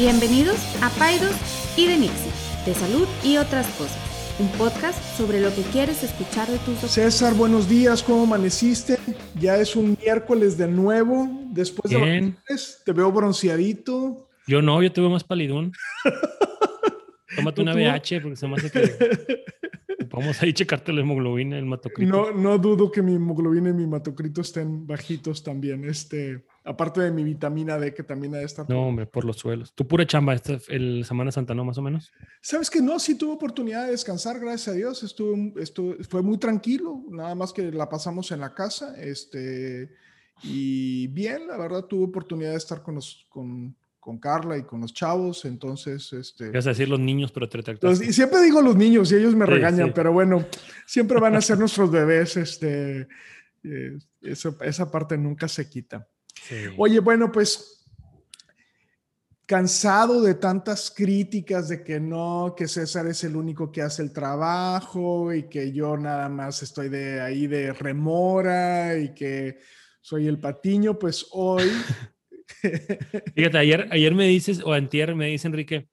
Bienvenidos a Paidos y de Nixie, de salud y otras cosas. Un podcast sobre lo que quieres escuchar de tus doctores. César, buenos días, ¿cómo amaneciste? Ya es un miércoles de nuevo, después de Bien. vacaciones. Te veo bronceadito. Yo no, yo te veo más palidón. Tómate una. BH porque se me hace que. Vamos ahí checarte la hemoglobina, el hematocrito. No, no dudo que mi hemoglobina y mi hematocrito estén bajitos también. Este, aparte de mi vitamina D, que también ha estar. No, hombre, por los suelos. Tu pura chamba, esta, el Semana Santa, ¿no? Más o menos. Sabes que no, sí tuve oportunidad de descansar, gracias a Dios. Estuve, estuve, fue muy tranquilo, nada más que la pasamos en la casa. Este, y bien, la verdad, tuve oportunidad de estar con, los, con, con Carla y con los chavos. Entonces, este. Vas a decir los niños, pero te Los- y siempre digo los niños y ellos me Sí, regañan, sí. pero bueno, siempre van a ser nuestros bebés. Este, eh, eso- esa parte nunca se quita. Sí. Oye, bueno, pues cansado de tantas críticas de que no, que César es el único que hace el trabajo y que yo nada más estoy de ahí de remora y que soy el patiño, pues hoy Fíjate, ayer, ayer me dices, o antier me dice Enrique,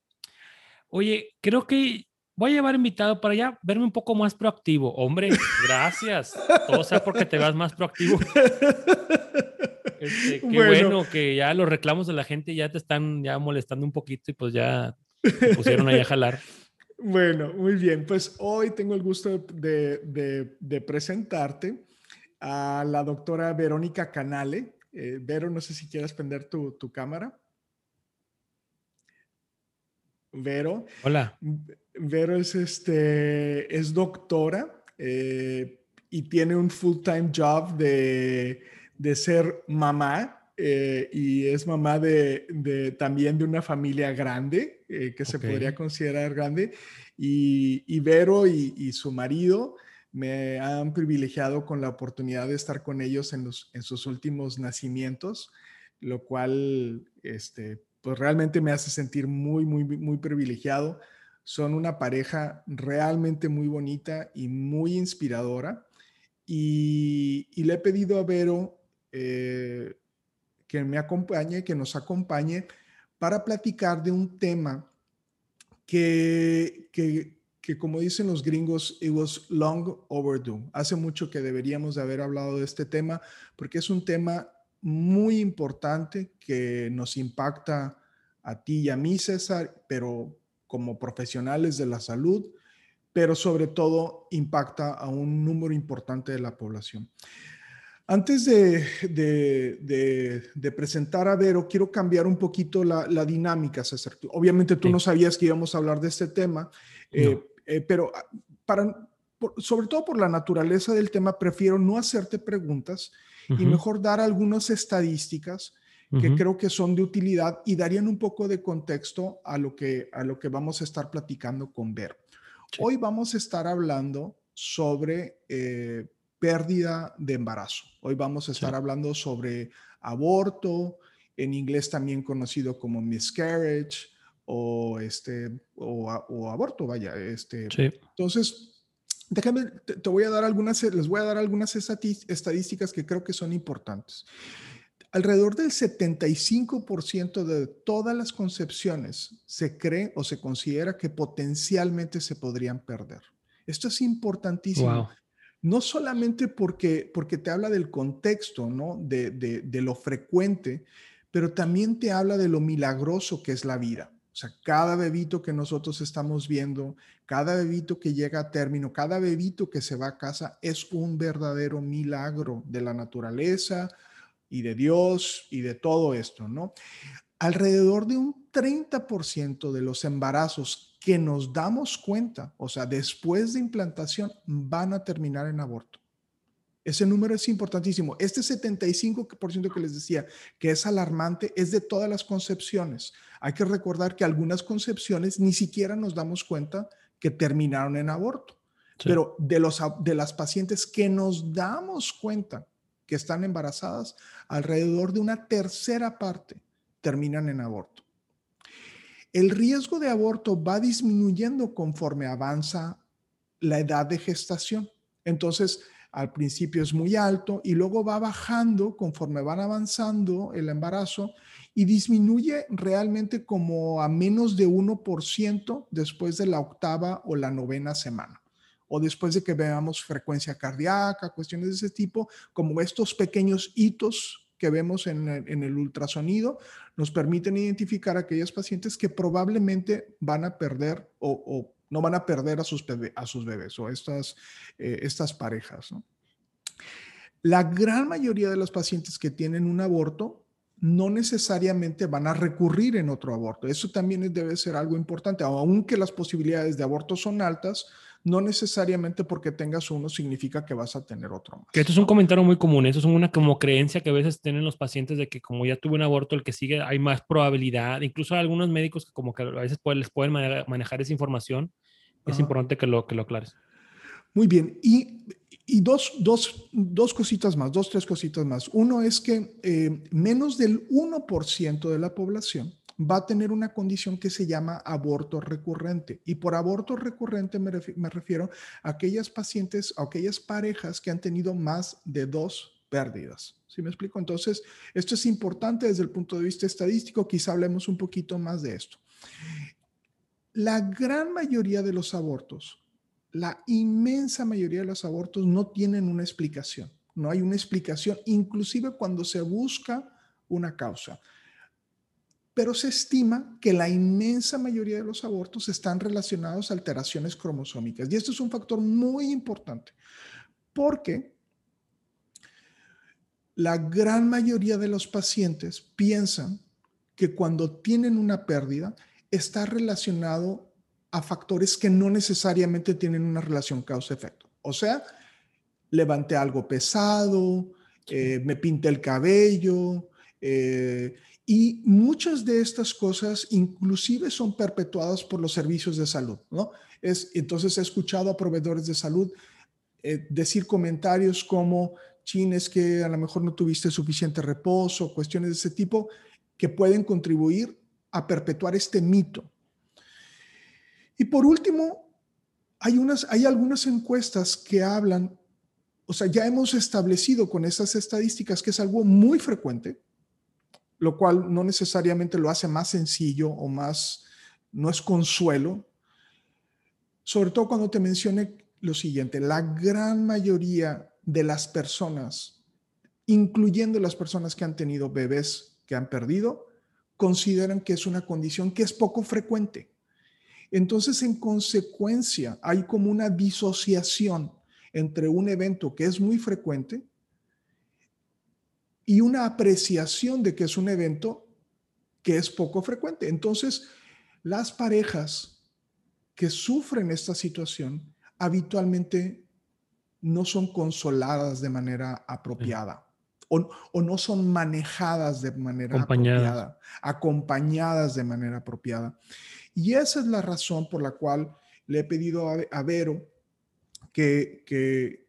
oye, creo que voy a llevar invitado para allá, verme un poco más proactivo. Hombre, gracias. Todo sea porque te vas más proactivo. Este, qué Bueno. bueno. que ya los reclamos de la gente ya te están ya molestando un poquito y pues ya te pusieron ahí a jalar. Bueno, muy bien. Pues hoy tengo el gusto de, de- de presentarte a la doctora Verónica Canale. Eh, Vero, no sé si quieres prender tu, tu cámara. Vero. Hola. Vero es, este, es doctora eh, y tiene un full-time job de, de ser mamá eh, y es mamá de, de- también de una familia grande, eh, que se podría considerar grande. Y, y Vero y, y su marido me han privilegiado con la oportunidad de estar con ellos en, los, en sus últimos nacimientos, lo cual este, pues realmente me hace sentir muy, muy, muy privilegiado. Son una pareja realmente muy bonita y muy inspiradora. Y, y le he pedido a Vero eh, que me acompañe, que nos acompañe para platicar de un tema que, que, que, como dicen los gringos, it was long overdue. Hace mucho que deberíamos de haber hablado de este tema porque es un tema muy importante que nos impacta a ti y a mí, César, pero como profesionales de la salud, pero sobre todo impacta a un número importante de la población. Antes de, de, de, de, presentar a Vero, quiero cambiar un poquito la, la dinámica, César. Obviamente tú sí. no sabías que íbamos a hablar de este tema, no. eh, eh, pero para, por, sobre todo por la naturaleza del tema, prefiero no hacerte preguntas uh -huh. y mejor dar algunas estadísticas que uh -huh. creo que son de utilidad y darían un poco de contexto a lo que, a lo que vamos a estar platicando con Vero. Sí. Hoy vamos a estar hablando sobre eh, pérdida de embarazo. Hoy vamos a estar sí. hablando sobre aborto, en inglés también conocido como miscarriage o, este, o, o aborto, vaya. Este. Sí. Entonces, déjame, te, te, voy a dar algunas, les voy a dar algunas estadísticas que creo que son importantes. Alrededor del 75% de todas las concepciones se cree o se considera que potencialmente se podrían perder. Esto es importantísimo. Wow. No solamente porque, porque te habla del contexto, ¿no? De, de, de, lo frecuente, pero también te habla de lo milagroso que es la vida. O sea, cada bebito que nosotros estamos viendo, cada bebito que llega a término, cada bebito que se va a casa es un verdadero milagro de la naturaleza, y de Dios y de todo esto, ¿no? Alrededor de un 30% de los embarazos que nos damos cuenta, o sea, después de implantación, van a terminar en aborto. Ese número es importantísimo. Este 75% que les decía que es alarmante es de todas las concepciones. Hay que recordar que algunas concepciones ni siquiera nos damos cuenta que terminaron en aborto. Sí. Pero de, los, de las pacientes que nos damos cuenta que están embarazadas, alrededor de una tercera parte terminan en aborto. El riesgo de aborto va disminuyendo conforme avanza la edad de gestación. Entonces, al principio es muy alto y luego va bajando conforme van avanzando el embarazo y disminuye realmente como a menos de 1% después de la octava o la novena semana o después de que veamos frecuencia cardíaca, cuestiones de ese tipo, como estos pequeños hitos que vemos en el, ultrasonido, nos permiten identificar a aquellos pacientes que probablemente van a perder o, no van a perder a sus, a sus bebés o estas, eh, estas parejas. La gran mayoría de los pacientes que tienen un aborto no necesariamente van a recurrir en otro aborto. Eso también debe ser algo importante, aunque las posibilidades de aborto son altas, no necesariamente porque tengas uno significa que vas a tener otro más. Que esto es un comentario muy común, eso es una como creencia que a veces tienen los pacientes de que como ya tuve un aborto, el que sigue hay más probabilidad, incluso algunos médicos que como que a veces les pueden manejar esa información, es importante que lo, que lo aclares. Muy bien, y, y dos, dos, dos, cositas más, dos, tres cositas más. Uno es que eh, menos del 1% de la población va a tener una condición que se llama aborto recurrente. Y por aborto recurrente me, refiero a aquellas pacientes, a aquellas parejas que han tenido más de dos pérdidas. ¿Sí me explico? Entonces, esto es importante desde el punto de vista estadístico. Quizá hablemos un poquito más de esto. La gran mayoría de los abortos, la inmensa mayoría de los abortos no tienen una explicación. No hay una explicación, inclusive cuando se busca una causa pero se estima que la inmensa mayoría de los abortos están relacionados a alteraciones cromosómicas. Y esto es un factor muy importante, porque la gran mayoría de los pacientes piensan que cuando tienen una pérdida está relacionado a factores que no necesariamente tienen una relación causa-efecto. O sea, levanté algo pesado, eh, me pinté el cabello, eh, y muchas de estas cosas inclusive son perpetuadas por los servicios de salud, ¿no? Es, entonces he escuchado a proveedores de salud eh, decir comentarios como, chin, es que a lo mejor no tuviste suficiente reposo, cuestiones de ese tipo, que pueden contribuir a perpetuar este mito. Y por último, hay, unas, hay algunas encuestas que hablan, o sea, ya hemos establecido con esas estadísticas que es algo muy frecuente, lo cual no necesariamente lo hace más sencillo o más, no es consuelo. Sobre todo cuando te mencione lo siguiente, la gran mayoría de las personas, incluyendo las personas que han tenido bebés que han perdido, consideran que es una condición que es poco frecuente. Entonces, en consecuencia, hay como una disociación entre un evento que es muy frecuente y una apreciación de que es un evento que es poco frecuente. Entonces, las parejas que sufren esta situación habitualmente no son consoladas de manera apropiada o, no son manejadas de manera apropiada, acompañadas de manera apropiada. Y esa es la razón por la cual le he pedido a, Vero que, que,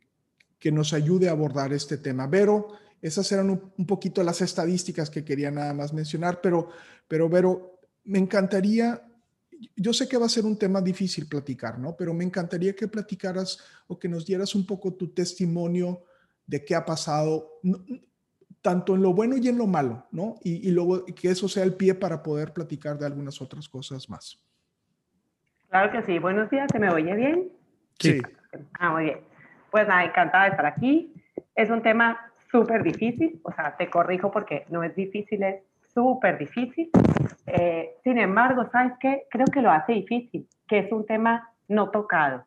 que nos ayude a abordar este tema. Vero, esas eran un, poquito las estadísticas que quería nada más mencionar, pero, pero Vero, me encantaría, yo sé que va a ser un tema difícil platicar, ¿no? Pero me encantaría que platicaras o que nos dieras un poco tu testimonio de qué ha pasado, tanto en lo bueno y en lo malo, ¿no? Y, luego que eso sea el pie para poder platicar de algunas otras cosas más. Claro que sí. Buenos días, ¿se me oye bien? Sí. Ah, muy bien. Pues nada, encantada de estar aquí. Es un tema súper difícil, o sea, te corrijo porque no es difícil, es súper difícil. Eh, sin embargo, ¿sabes qué? Creo que lo hace difícil, que es un tema no tocado.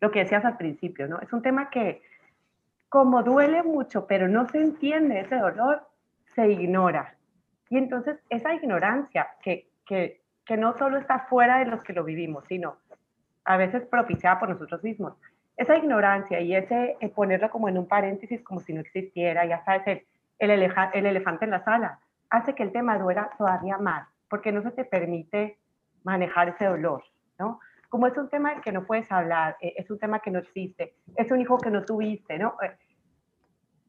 Lo que decías al principio, ¿no? Es un tema que, como duele mucho, pero no se entiende ese dolor, se ignora. Y entonces esa ignorancia que, que, que no solo está fuera de los que lo vivimos, sino a veces propiciada por nosotros mismos, esa ignorancia y ese eh, ponerlo como en un paréntesis como si no existiera, ya sabes, el, el, el elefante en la sala, hace que el tema duela todavía más, porque no se te permite manejar ese dolor, ¿no? Como es un tema que no puedes hablar, eh, es un tema que no existe, es un hijo que no tuviste, ¿no? Eh,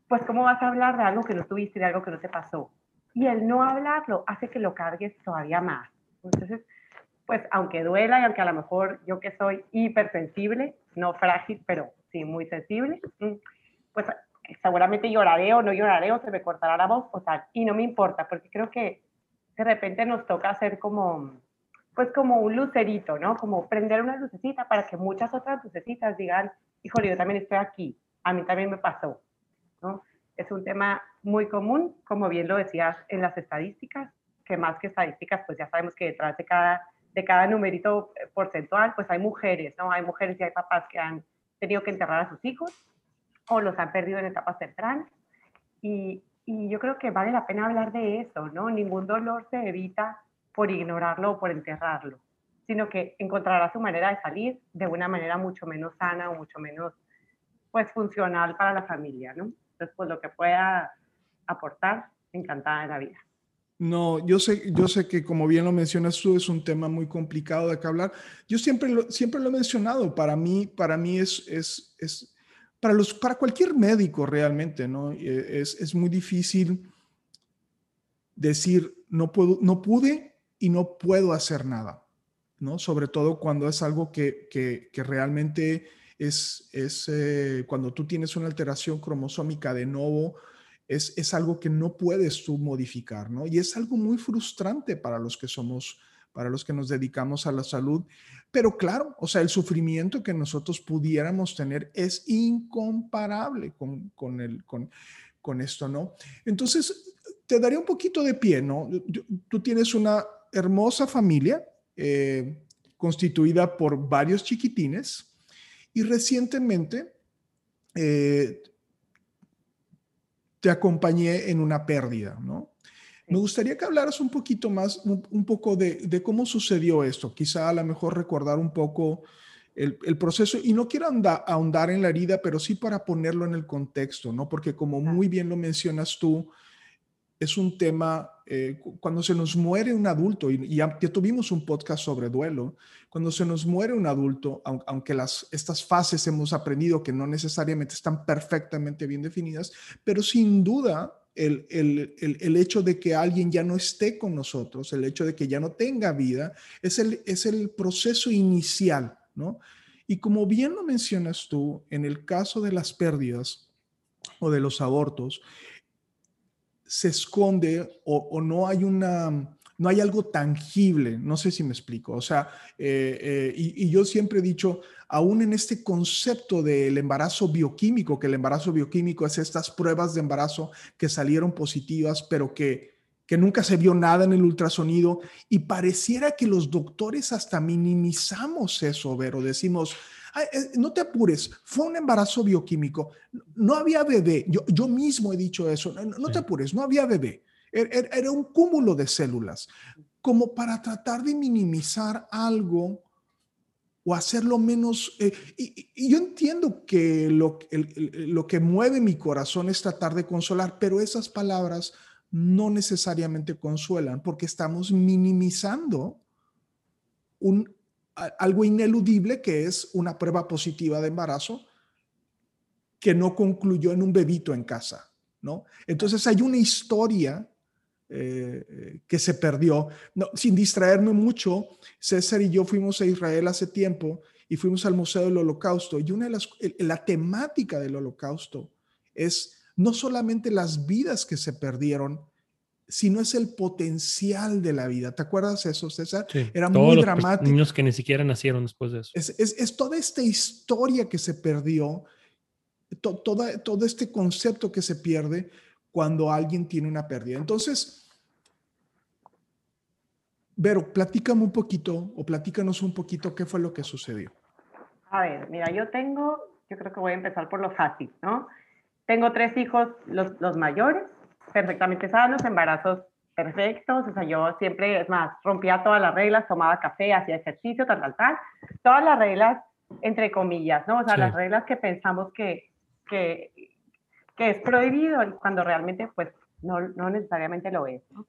pues ¿cómo vas a hablar de algo que no tuviste, de algo que no te pasó? Y el no hablarlo hace que lo cargues todavía más. Entonces, pues aunque duela y aunque a lo mejor yo que soy hipersensible, no frágil, pero sí muy sensible, mm, pues seguramente lloraré o no lloraré o se me cortará la voz o tal, y no me importa, porque creo que de repente nos toca hacer como, pues como un lucerito, ¿no? Como prender una lucecita para que muchas otras lucecitas digan, híjole, yo también estoy aquí, a mí también me pasó, ¿no? Es un tema muy común, como bien lo decías en las estadísticas, que más que estadísticas, pues ya sabemos que detrás de cada, de cada numerito eh, porcentual, pues hay mujeres, ¿no? Hay mujeres y hay papás que han tenido que enterrar a sus hijos o los han perdido en etapas tempranas. Y, y yo creo que vale la pena hablar de eso, ¿no? Ningún dolor se evita por ignorarlo o por enterrarlo, sino que encontrará su manera de salir de una manera mucho menos sana o mucho menos, pues, funcional para la familia, ¿no? Entonces, pues, lo que pueda aportar, encantada de la vida. No, yo sé, yo sé que como bien lo mencionas tú, es un tema muy complicado de que hablar. Yo siempre lo, siempre lo he mencionado, para mí, para mí es, es, es para, los, para cualquier médico realmente, ¿no? Eh, es, es muy difícil decir, no, puedo, no pude y no puedo hacer nada, ¿no? Sobre todo cuando es algo que, que, que realmente es, es eh, cuando tú tienes una alteración cromosómica de nuevo, es, es, algo que no puedes tú modificar, ¿no? Y es algo muy frustrante para los que somos, para los que nos dedicamos a la salud. Pero claro, o sea, el sufrimiento que nosotros pudiéramos tener es incomparable con, con, el, con, con esto, ¿no? Entonces, te daría un poquito de pie, ¿no? Tú tienes una hermosa familia eh, constituida por varios chiquitines y recientemente eh, te acompañé en una pérdida, ¿no? Me gustaría que hablaras un poquito más, un, poco de, cómo sucedió esto, quizá a lo mejor recordar un poco el, proceso, y no quiero ahondar en la herida, pero sí para ponerlo en el contexto, ¿no? Porque como muy bien lo mencionas tú, es un tema, eh, cuando se nos muere un adulto, y, ya, tuvimos un podcast sobre duelo, cuando se nos muere un adulto, aunque las, estas fases hemos aprendido que no necesariamente están perfectamente bien definidas, pero sin duda el, el, el, hecho de que alguien ya no esté con nosotros, el hecho de que ya no tenga vida, es el, es el proceso inicial, ¿no? Y como bien lo mencionas tú, en el caso de las pérdidas o de los abortos, se esconde o, no hay una, no hay algo tangible, no sé si me explico, o sea, eh, eh, y, yo siempre he dicho, aún en este concepto del embarazo bioquímico, que el embarazo bioquímico es estas pruebas de embarazo que salieron positivas, pero que, que nunca se vio nada en el ultrasonido, y pareciera que los doctores hasta minimizamos eso, Vero, decimos, no te apures, fue un embarazo bioquímico, no había bebé, yo, yo mismo he dicho eso, no, te apures, no había bebé, er, er, era, un cúmulo de células, como para tratar de minimizar algo o hacerlo menos... Eh, y, yo entiendo que lo, lo que mueve mi corazón es tratar de consolar, pero esas palabras no necesariamente consuelan porque estamos minimizando un algo ineludible que es una prueba positiva de embarazo que no concluyó en un bebito en casa, ¿no? Entonces hay una historia eh, que se perdió. Sin distraerme mucho, César y yo fuimos a Israel hace tiempo y fuimos al Museo del Holocausto y una de las, la temática del Holocausto es no solamente las vidas que se perdieron, sino es el potencial de la vida. ¿Te acuerdas eso, César? Era muy dramático. Niños que ni siquiera nacieron después de eso. Es, toda esta historia que se perdió, toda, todo este concepto que se pierde cuando alguien tiene una pérdida. Entonces, Vero, platícame un poquito o platícanos un poquito qué fue lo que sucedió. A ver, mira, yo tengo, yo creo que voy a empezar por lo fácil, ¿no? Tengo tres hijos, los, los mayores, perfectamente sanos, embarazos perfectos, o sea, yo siempre, es más, rompía todas las reglas, tomaba café, hacía ejercicio, tal, tal, tal, todas las reglas, entre comillas, ¿no? O sea, las reglas que pensamos que, que, que, es prohibido cuando realmente, pues, no, no necesariamente lo es, ¿no?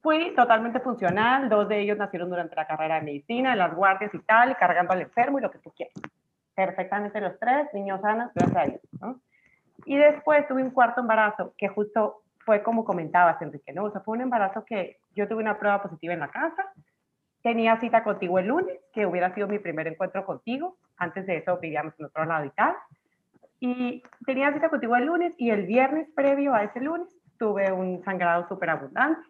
Fui totalmente funcional, dos de ellos nacieron durante la carrera de medicina, en las guardias y tal, cargando al enfermo y lo que tú quieras. Perfectamente los tres, niños sanos, gracias a Dios, ¿no? Y después tuve un cuarto embarazo que justo fue como comentabas, Enrique, ¿no? O sea, fue un embarazo que yo tuve una prueba positiva en la casa, tenía cita contigo el lunes, que hubiera sido mi primer encuentro contigo, antes de eso vivíamos en otro lado y tal, y tenía cita contigo el lunes y el viernes previo a ese lunes tuve un sangrado súper abundante.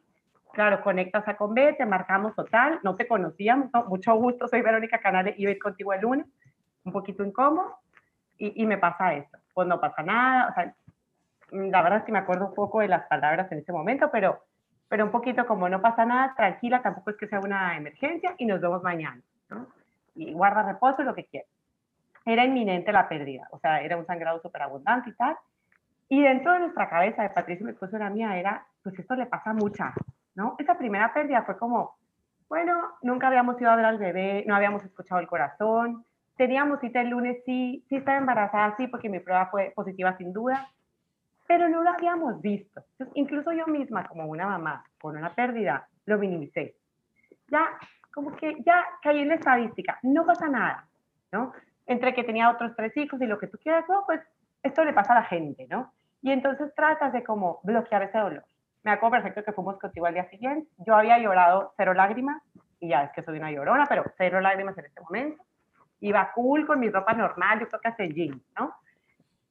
Claro, conectas a Conve, te marcamos total, no te conocíamos, mucho gusto, soy Verónica Canales, iba a ir contigo el lunes, un poquito incómodo, y, y me pasa esto. Pues no pasa nada, o sea, la verdad que me acuerdo un poco de las palabras en ese momento, pero, pero un poquito como no pasa nada, tranquila, tampoco es que sea una emergencia y nos vemos mañana, ¿no? Y guarda reposo, lo que quieras. Era inminente la pérdida, o sea, era un sangrado súper abundante y tal, y dentro de nuestra cabeza, de Patricia, mi esposo y la mía, era, pues esto le pasa a muchas, ¿no? Esa primera pérdida fue como, bueno, nunca habíamos ido a ver al bebé, no habíamos escuchado el corazón, teníamos cita el lunes, sí, sí estaba embarazada, sí, porque mi prueba fue positiva sin duda, pero no lo habíamos visto. Entonces, incluso yo misma, como una mamá con una pérdida, lo minimicé. Ya, como que ya caí en la estadística, no pasa nada, ¿no? Entre que tenía otros tres hijos y lo que tú quieras, no, pues esto le pasa a la gente, ¿no? Y entonces tratas de como bloquear ese dolor. Me acuerdo perfecto que fuimos contigo al día siguiente. Yo había llorado cero lágrimas, y ya es que soy una llorona, pero cero lágrimas en este momento. Iba cool con mi ropa normal, yo creo que hace jeans, ¿no?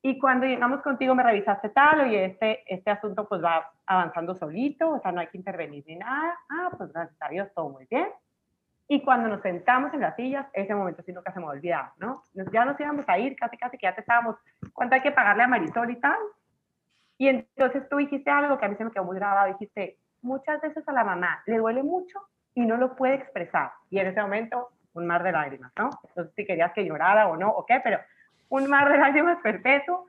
Y cuando llegamos contigo me revisaste tal, y este, este asunto pues va avanzando solito, o sea, no hay que intervenir ni nada. Ah, pues gracias a Dios, todo muy bien. Y cuando nos sentamos en las sillas, ese momento sí nunca se me olvidaba, ¿no? Ya nos íbamos a ir, casi casi que ya te estábamos, ¿cuánto hay que pagarle a Marisol y tal? Y entonces tú dijiste algo que a mí se me quedó muy grabado, dijiste, muchas veces a la mamá le duele mucho y no lo puede expresar. Y en ese momento, un mar de lágrimas, ¿no? Sé si querías que llorara o no, o qué, pero un mar de lágrimas perpetuo.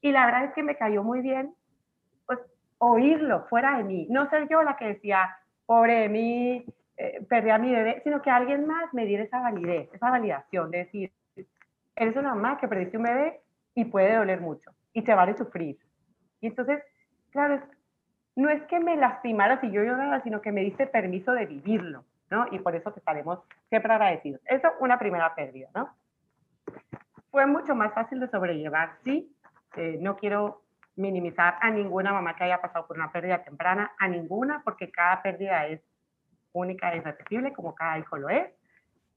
Y la verdad es que me cayó muy bien, pues, oírlo fuera de mí. No ser yo la que decía, pobre de mí, eh, perdí a mi bebé, sino que alguien más me diera esa validez, esa validación de decir, eres una mamá que perdiste un bebé y puede doler mucho y te vale sufrir y entonces, claro, no es que me lastimaras si yo lloraba, sino que me diste permiso de vivirlo, ¿no? Y por eso te estaremos siempre agradecidos. Eso, una primera pérdida, ¿no? Fue mucho más fácil de sobrellevar, sí. Eh, no quiero minimizar a ninguna mamá que haya pasado por una pérdida temprana, a ninguna, porque cada pérdida es única e irrepetible, como cada hijo lo es.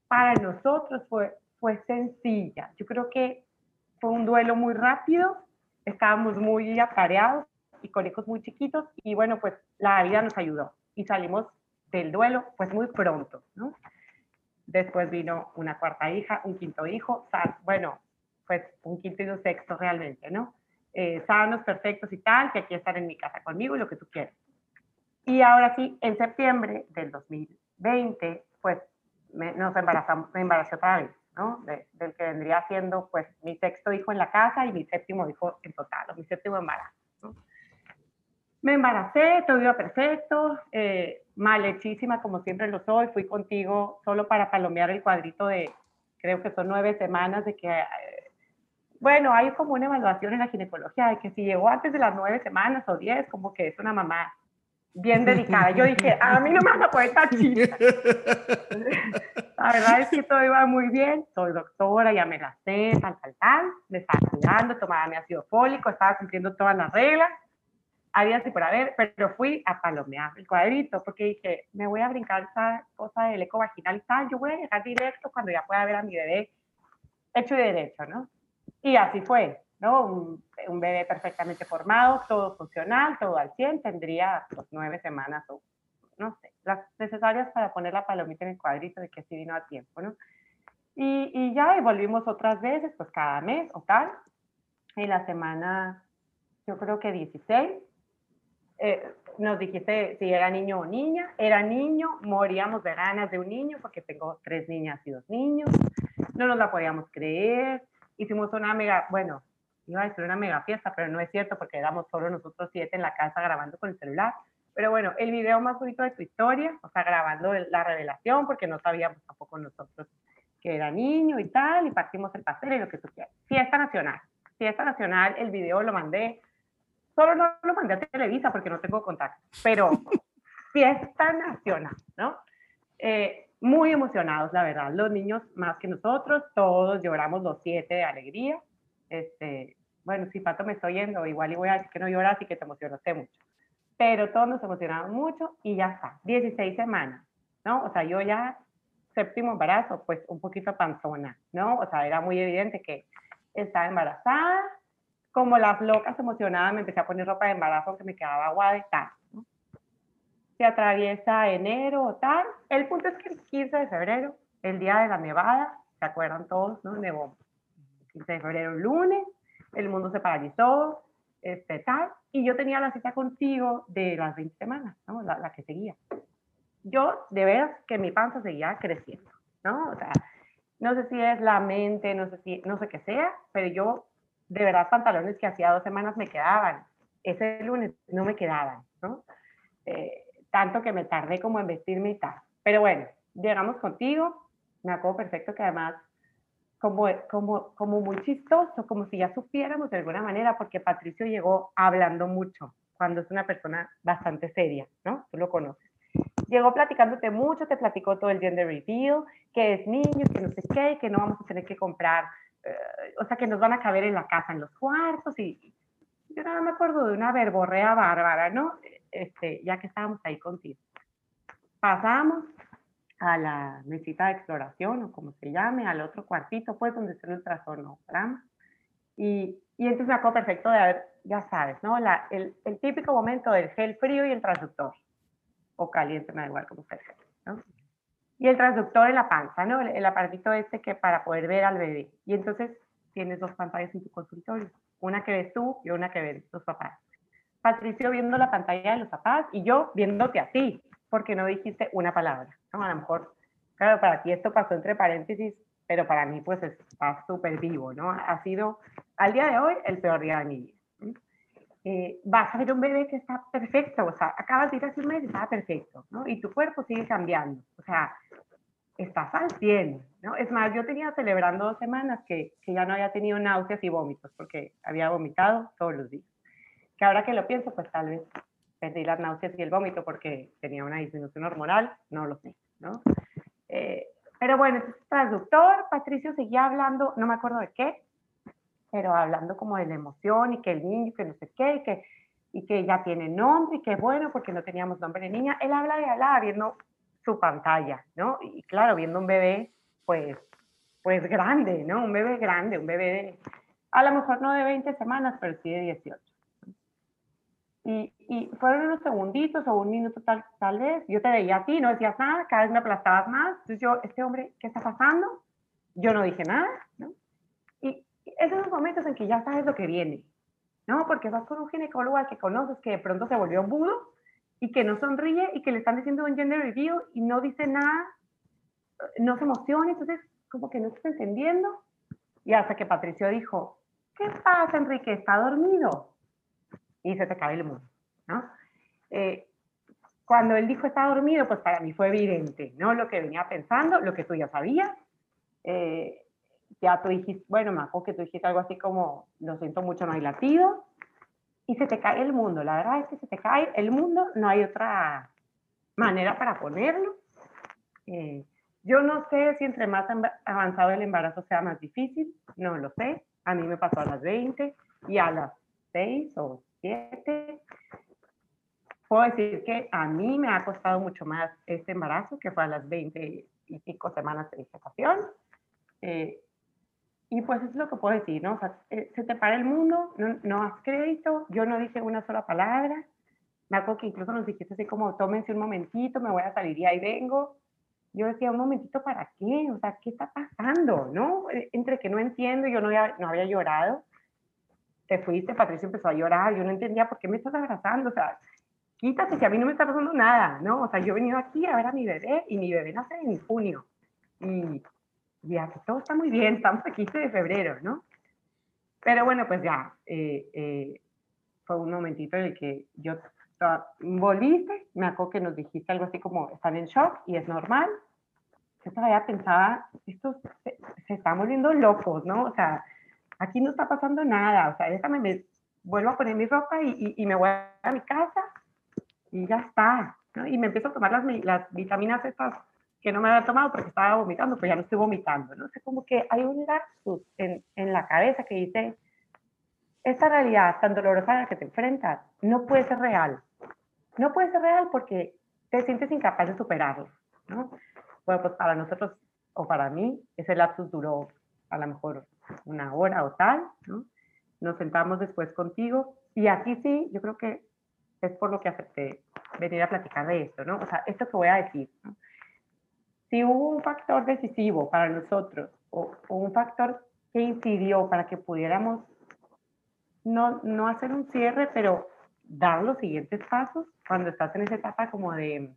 Para nosotros fue, fue sencilla. Yo creo que fue un duelo muy rápido, estábamos muy apareados y con hijos muy chiquitos y bueno, pues la vida nos ayudó y salimos del duelo pues muy pronto, ¿no? Después vino una cuarta hija, un quinto hijo, bueno, pues un quinto y un sexto realmente, ¿no? Eh, sanos, perfectos y tal, que aquí están en mi casa conmigo y lo que tú quieras. Y ahora sí, en septiembre del 2020, pues me, nos embarazamos, me embarazé otra vez del que vendría siendo pues mi sexto hijo en la casa y mi séptimo hijo en total, o mi séptimo embarazo. Me embaracé, todo iba perfecto, eh, mal hechísima como siempre lo soy, fui contigo solo para palomear el cuadrito de, creo que son nueve semanas de que, eh, bueno, hay como una evaluación en la ginecología de que si llegó antes de las nueve semanas o diez, como que es una mamá bien dedicada. Yo dije, a mí no me van a poder estar La verdad es que todo iba muy bien. Soy doctora, ya me la sé, tal, tal, tal. Me estaba cuidando, tomaba mi ácido fólico, estaba cumpliendo todas las reglas. Había así por haber, pero fui a palomear el cuadrito porque dije, me voy a brincar esa cosa del eco vaginal y tal. Yo voy a llegar directo cuando ya pueda ver a mi bebé hecho y derecho, ¿no? Y así fue. ¿no? Un, bebé perfectamente formado, todo funcional, todo al 100, tendría pues, nueve semanas o, no sé, las necesarias para poner la palomita en el cuadrito de que sí vino a tiempo, ¿no? Y, y ya, y volvimos otras veces, pues cada mes o tal. En la semana, yo creo que 16, eh, nos dijiste si era niño o niña. Era niño, moríamos de ganas de un niño porque tengo tres niñas y dos niños. No nos la podíamos creer. Hicimos una mega, bueno, iba a decir una mega fiesta, pero no es cierto porque éramos solo nosotros siete en la casa grabando con el celular. Pero bueno, el video más bonito de tu historia, o sea, grabando la revelación, porque no sabíamos tampoco nosotros que era niño y tal, y partimos el pastel y lo que tú quieras. Fiesta nacional. Fiesta nacional, el video lo mandé. Solo no lo mandé a Televisa porque no tengo contacto, pero fiesta nacional, ¿no? Eh, muy emocionados, la verdad. Los niños más que nosotros, todos lloramos los siete de alegría este, bueno, si Pato me estoy yendo, igual y voy a decir que no lloras y que te emocionaste mucho. Pero todos nos emocionamos mucho y ya está, 16 semanas, ¿no? O sea, yo ya, séptimo embarazo, pues un poquito panzona, ¿no? O sea, era muy evidente que estaba embarazada, como las locas emocionadas, me empecé a poner ropa de embarazo que me quedaba aguada y tal. Se atraviesa enero o tal. El punto es que el 15 de febrero, el día de la nevada, ¿se acuerdan todos? ¿no? Nevó. El 15 de febrero, lunes, el mundo se paralizó, este, tal, y yo tenía la cita contigo de las 20 semanas, ¿no? la, la que seguía. Yo, de veras, que mi panza seguía creciendo, ¿no? O sea, no sé si es la mente, no sé si, no sé qué sea, pero yo, de verdad, pantalones que hacía dos semanas me quedaban, ese lunes no me quedaban, ¿no? Eh, tanto que me tardé como en vestirme y tal. Pero bueno, llegamos contigo, me acuerdo perfecto que además como, como, como muy chistoso, como si ya supiéramos de alguna manera, porque Patricio llegó hablando mucho, cuando es una persona bastante seria, ¿no? Tú lo conoces. Llegó platicándote mucho, te platicó todo el gender reveal, que es niño, que no sé qué, que no vamos a tener que comprar, eh, o sea, que nos van a caber en la casa, en los cuartos, y yo nada me acuerdo de una verborrea bárbara, ¿no? Este, ya que estábamos ahí contigo. Pasamos, a la mesita de exploración o como se llame, al otro cuartito, pues donde está el ultrasonograma. Y, y entonces me acuerdo perfecto de haber, ya sabes, ¿no? La, el, el, típico momento del gel frío y el transductor, o caliente, me da igual como sea, ¿no? Y el transductor en la panza, ¿no? El, el aparatito este que para poder ver al bebé. Y entonces tienes dos pantallas en tu consultorio, una que ves tú y una que ven tus papás. Patricio viendo la pantalla de los papás y yo viéndote a ti, porque no dijiste una palabra. ¿no? A lo mejor, claro, para ti esto pasó entre paréntesis, pero para mí pues está súper vivo, ¿no? Ha sido al día de hoy el peor día de mi vida. Eh, vas a ver un bebé que está perfecto, o sea, acabas de ir hace un mes y estaba perfecto, ¿no? Y tu cuerpo sigue cambiando, o sea, estás al 100, ¿no? Es más, yo tenía celebrando dos semanas que, que ya no había tenido náuseas y vómitos, porque había vomitado todos los días. Que ahora que lo pienso, pues tal vez perdí las náuseas y el vómito porque tenía una disminución hormonal, no lo sé, ¿no? Eh, pero bueno, entonces traductor, Patricio seguía hablando, no me acuerdo de qué, pero hablando como de la emoción y que el niño, que no sé qué, y que, y que ya tiene nombre y que bueno, porque no teníamos nombre de niña. Él habla de hablar viendo su pantalla, ¿no? Y claro, viendo un bebé, pues, pues grande, ¿no? Un bebé grande, un bebé de, a lo mejor no de 20 semanas, pero sí de 18. Y, y, fueron unos segunditos o un minuto tal, tal vez. Yo te veía a ti, no decías nada, cada vez me aplastabas más. Entonces yo, este hombre, ¿qué está pasando? Yo no dije nada, ¿no? Y, esos son momentos en que ya sabes lo que viene, ¿no? Porque vas con un ginecólogo al que conoces que de pronto se volvió mudo y que no sonríe y que le están diciendo un gender review y no dice nada, no se emociona, entonces como que no está entendiendo. Y hasta que Patricio dijo, ¿qué pasa, Enrique? ¿Está dormido? Y se te cae el mundo, ¿no? Eh, cuando él dijo está dormido, pues para mí fue evidente, ¿no? Lo que venía pensando, lo que tú ya sabías. Eh, ya tú dijiste, bueno, me acuerdo que tú dijiste algo así como, lo siento mucho, no hay latido. Y se te cae el mundo. La verdad es que se te cae el mundo, no hay otra manera para ponerlo. Eh, yo no sé si entre más avanzado el embarazo sea más difícil, no lo sé. A mí me pasó a las 20 y a las 6 o Puedo decir que a mí me ha costado mucho más este embarazo, que fue a las 20 y pico semanas de gestación. Eh, y pues es lo que puedo decir, ¿no? O sea, eh, se te para el mundo, no, no has crédito, yo no dije una sola palabra. Me acuerdo que incluso nos dijiste así como, tómense un momentito, me voy a salir y ahí vengo. Yo decía, un momentito, ¿para qué? O sea, ¿qué está pasando? ¿No? Eh, entre que no entiendo, yo no había, no había llorado te fuiste, Patricia empezó a llorar, yo no entendía por qué me estás abrazando, o sea, quítate, que a mí no me está pasando nada, ¿no? O sea, yo he venido aquí a ver a mi bebé y mi bebé nace en junio. Y ya, que todo está muy bien, estamos aquí de febrero, ¿no? Pero bueno, pues ya, eh, eh, fue un momentito en el que yo volviste, me acuerdo que nos dijiste algo así como, están en shock y es normal. Yo todavía pensaba, estos se, se están volviendo locos, ¿no? O sea, aquí no está pasando nada, o sea, déjame, me vuelvo a poner mi ropa y, y, me voy a mi casa y ya está, ¿no? Y me empiezo a tomar las, las vitaminas estas que no me había tomado porque estaba vomitando, pues ya no estoy vomitando, ¿no? O sea, como que hay un lapsus en, en la cabeza que dice, esta realidad tan dolorosa a la que te enfrentas no puede ser real. No puede ser real porque te sientes incapaz de superarlo, ¿no? Bueno, pues para nosotros o para mí ese lapsus duró a lo mejor una hora o tal, ¿no? nos sentamos después contigo y aquí sí, yo creo que es por lo que acepté venir a platicar de esto, ¿no? O sea, esto que voy a decir, ¿no? Si hubo un factor decisivo para nosotros o, o un factor que incidió para que pudiéramos no, no hacer un cierre, pero dar los siguientes pasos cuando estás en esa etapa como de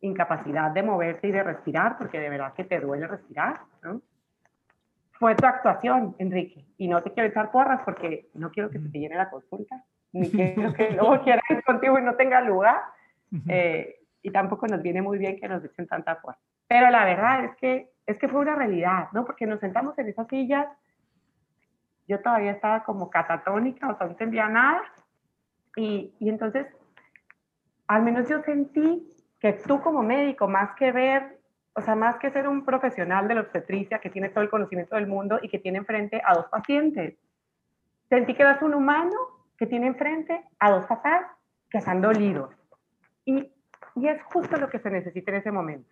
incapacidad de moverte y de respirar, porque de verdad que te duele respirar, ¿no? Fue tu actuación, Enrique, y no te quiero echar porras porque no quiero que se te llene la consulta, ni quiero que luego quieran ir contigo y no tenga lugar, eh, y tampoco nos viene muy bien que nos echen tanta porra. Pero la verdad es que, es que fue una realidad, ¿no? Porque nos sentamos en esas sillas, yo todavía estaba como catatónica, o sea, no entendía nada, y, y entonces, al menos yo sentí que tú como médico, más que ver, o sea, más que ser un profesional de la obstetricia que tiene todo el conocimiento del mundo y que tiene enfrente a dos pacientes, sentí que eras un humano que tiene enfrente a dos papás que están dolidos. Y, y es justo lo que se necesita en ese momento.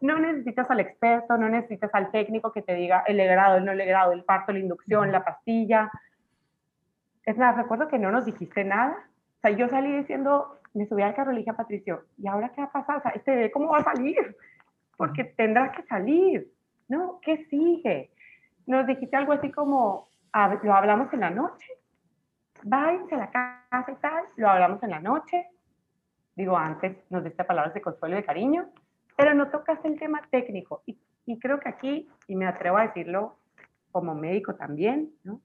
No necesitas al experto, no necesitas al técnico que te diga el legrado, el no legrado, el parto, la inducción, la pastilla. Es más, recuerdo que no nos dijiste nada. O sea, yo salí diciendo, me subí al carro y dije a Patricio, ¿y ahora qué va a pasar? O sea, este bebé, ¿cómo va a salir? Porque tendrá que salir, ¿no? ¿Qué sigue? Nos dijiste algo así como, lo hablamos en la noche, váyanse a la casa y tal, lo hablamos en la noche. Digo, antes nos diste palabras de consuelo y de cariño, pero no tocaste el tema técnico. Y, y creo que aquí, y me atrevo a decirlo como médico también, ¿no?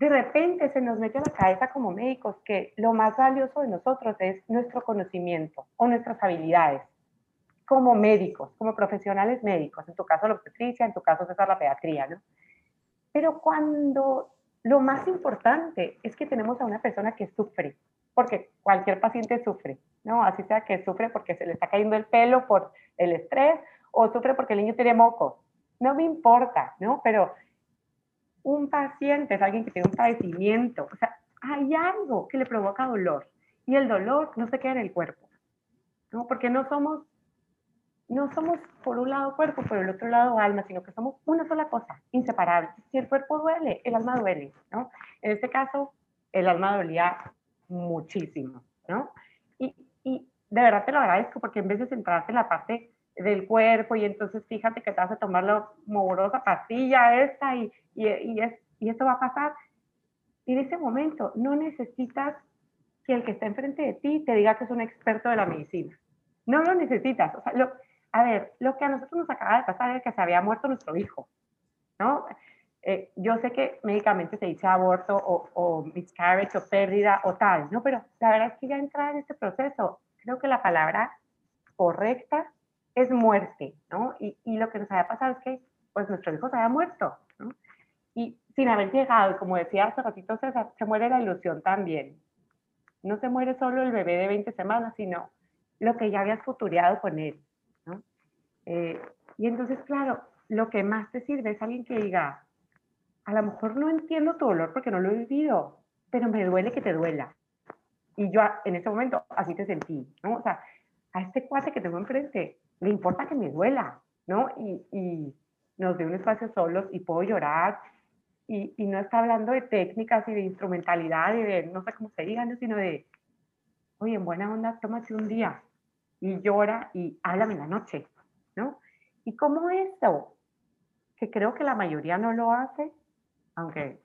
de repente se nos mete a la cabeza como médicos que lo más valioso de nosotros es nuestro conocimiento o nuestras habilidades como médicos, como profesionales médicos, en tu caso la obstetricia, en tu caso César la pediatría, ¿no? Pero cuando lo más importante es que tenemos a una persona que sufre, porque cualquier paciente sufre, ¿no? Así sea que sufre porque se le está cayendo el pelo por el estrés o sufre porque el niño tiene moco. No me importa, ¿no? Pero un paciente es alguien que tiene un padecimiento, o sea, hay algo que le provoca dolor y el dolor no se queda en el cuerpo, ¿no? Porque no somos, no somos por un lado cuerpo, por el otro lado alma, sino que somos una sola cosa, inseparable. Si el cuerpo duele, el alma duele, ¿no? En este caso, el alma dolía muchísimo, ¿no? Y, y de verdad te lo agradezco porque en vez de centrarte en la parte del cuerpo y entonces fíjate que te vas a tomar la morosa pastilla esta y, y, y, es, y esto va a pasar. En ese momento no necesitas que el que está enfrente de ti te diga que es un experto de la medicina. No lo necesitas. O sea, lo, a ver, lo que a nosotros nos acaba de pasar es que se había muerto nuestro hijo, ¿no? Eh, yo sé que médicamente se dice aborto o, o miscarriage o pérdida o tal, ¿no? Pero la verdad es que ya entrar en este proceso, creo que la palabra correcta es muerte, ¿no? Y, y, lo que nos había pasado es que, pues, nuestro hijo se había muerto, ¿no? Y sin haber llegado, como decía hace ratito César, se muere la ilusión también. No se muere solo el bebé de 20 semanas, sino lo que ya habías futureado con él. Eh, y entonces, claro, lo que más te sirve es alguien que diga, a lo mejor no entiendo tu dolor porque no lo he vivido, pero me duele que te duela. Y yo en ese momento así te sentí, ¿no? O sea, a este cuate que tengo enfrente, le importa que me duela, ¿no? Y, y nos dé un espacio solos y puedo llorar y, y, no está hablando de técnicas y de instrumentalidad y de no sé cómo se digan, sino de, oye, en buena onda, tómate un día y llora y háblame en la noche, ¿no? Y como eso, que creo que la mayoría no lo hace, aunque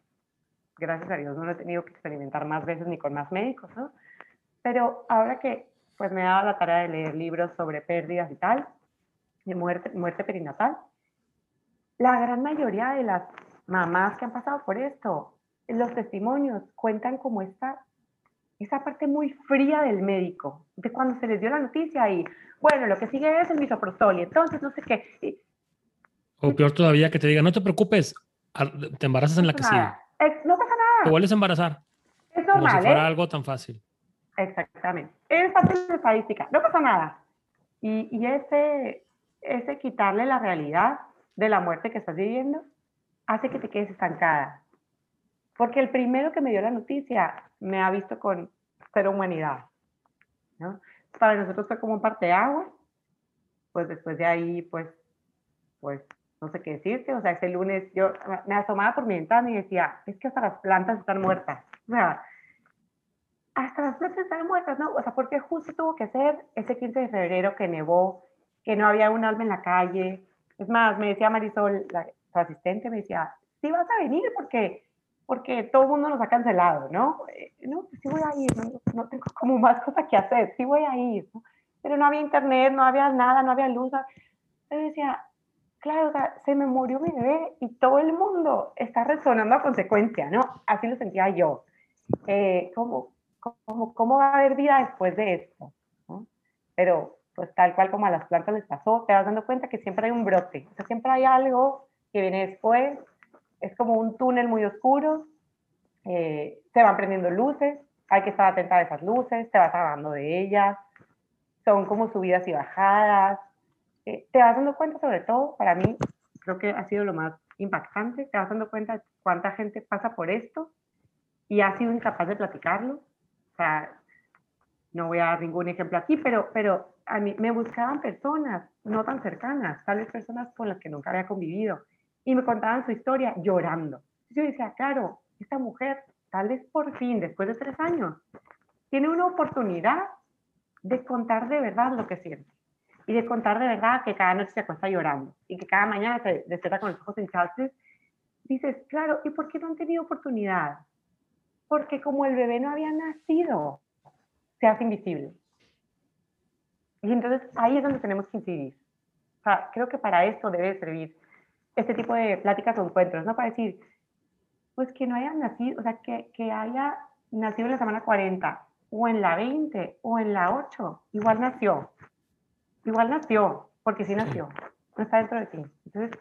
gracias a Dios no lo he tenido que experimentar más veces ni con más médicos, ¿no? Pero ahora que pues me he dado la tarea de leer libros sobre pérdidas y tal, de muerte, muerte perinatal. La gran mayoría de las mamás que han pasado por esto, los testimonios cuentan como esta, esa parte muy fría del médico, de cuando se les dio la noticia y, bueno, lo que sigue es el misoprostol y entonces no sé qué. o peor todavía que te diga, no te preocupes, te embarazas en la que sigue. No pasa nada. Te vuelves a embarazar. Es normal, como si fuera ¿eh? algo tan fácil. Exactamente. Es fácil de estadística, no pasa nada. Y, y, ese, ese quitarle la realidad de la muerte que estás viviendo hace que te quedes estancada. Porque el primero que me dio la noticia me ha visto con cero humanidad. ¿no? Para nosotros fue como un parte de agua. Pues después de ahí, pues, pues no sé qué decirte, o sea, ese lunes yo me asomaba por mi ventana y decía, es que hasta las plantas están muertas, o sea, hasta las plantas están muertas, ¿no? O sea, porque justo tuvo que ser ese 15 de febrero que nevó, que no había un alma en la calle, es más, me decía Marisol, la, su asistente, me decía, sí vas a venir porque porque todo el mundo nos ha cancelado, ¿no? Eh, no, pues sí voy a ir, no, tengo como más cosas que hacer, sí voy a ir, ¿no? Pero no había internet, no había nada, no había luz. Yo decía, claro, o sea, se me murió mi bebé y todo el mundo está resonando a consecuencia, ¿no? Así lo sentía yo. Eh, ¿cómo, cómo, ¿Cómo va a haber vida después de esto? ¿no? Pero, pues tal cual como a las plantas les pasó, te vas dando cuenta que siempre hay un brote, o sea, siempre hay algo que viene después, es como un túnel muy oscuro, eh, se van prendiendo luces, hay que estar atenta a esas luces, te vas agarrando de ellas, son como subidas y bajadas, eh, te vas dando cuenta sobre todo, para mí creo que ha sido lo más impactante, te vas dando cuenta cuánta gente pasa por esto y ha sido incapaz de platicarlo. O sea, no voy a dar ningún ejemplo aquí, pero, pero a mí me buscaban personas no tan cercanas, tales personas con las que nunca había convivido y me contaban su historia llorando. Yo decía, claro, esta mujer, tal vez por fin, después de tres años, tiene una oportunidad de contar de verdad lo que siente y de contar de verdad que cada noche se acuesta llorando y que cada mañana se despierta con los ojos hinchados. Dices, claro, ¿y por qué no han tenido oportunidad? Porque como el bebé no había nacido, se hace invisible. Y entonces ahí es donde tenemos que incidir. O sea, creo que para eso debe servir este tipo de pláticas o encuentros, ¿no? Para decir, pues que no haya nacido, o sea, que, que haya nacido en la semana 40 o en la 20 o en la 8, igual nació. Igual nació, porque sí nació, no está dentro de ti. Entonces,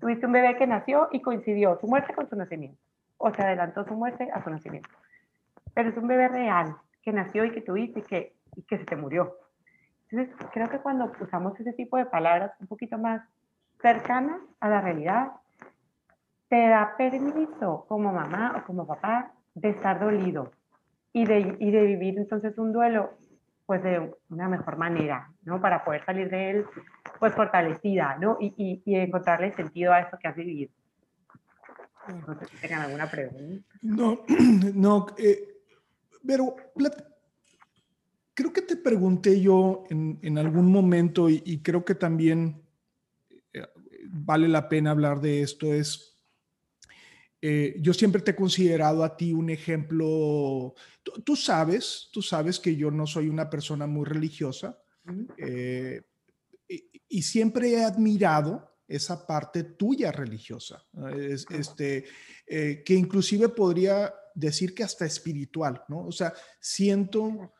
tuviste un bebé que nació y coincidió su muerte con su nacimiento, o se adelantó su muerte a su nacimiento. Pero es un bebé real, que nació y que tuviste y que, y que se te murió. Entonces, creo que cuando usamos ese tipo de palabras un poquito más cercana a la realidad, te da permiso como mamá o como papá de estar dolido y de, y de vivir entonces un duelo pues de una mejor manera, ¿no? Para poder salir de él pues fortalecida, ¿no? Y, y, encontrarle sentido a eso que has vivido. No sé si tengan alguna pregunta. No, no, eh, pero creo que te pregunté yo en, en algún momento y, y, creo que también vale la pena hablar de esto es, eh, yo siempre te he considerado a ti un ejemplo, tú, sabes, tú sabes que yo no soy una persona muy religiosa eh, y, siempre he admirado esa parte tuya religiosa, este, eh, que inclusive podría decir que hasta espiritual, ¿no? O sea, siento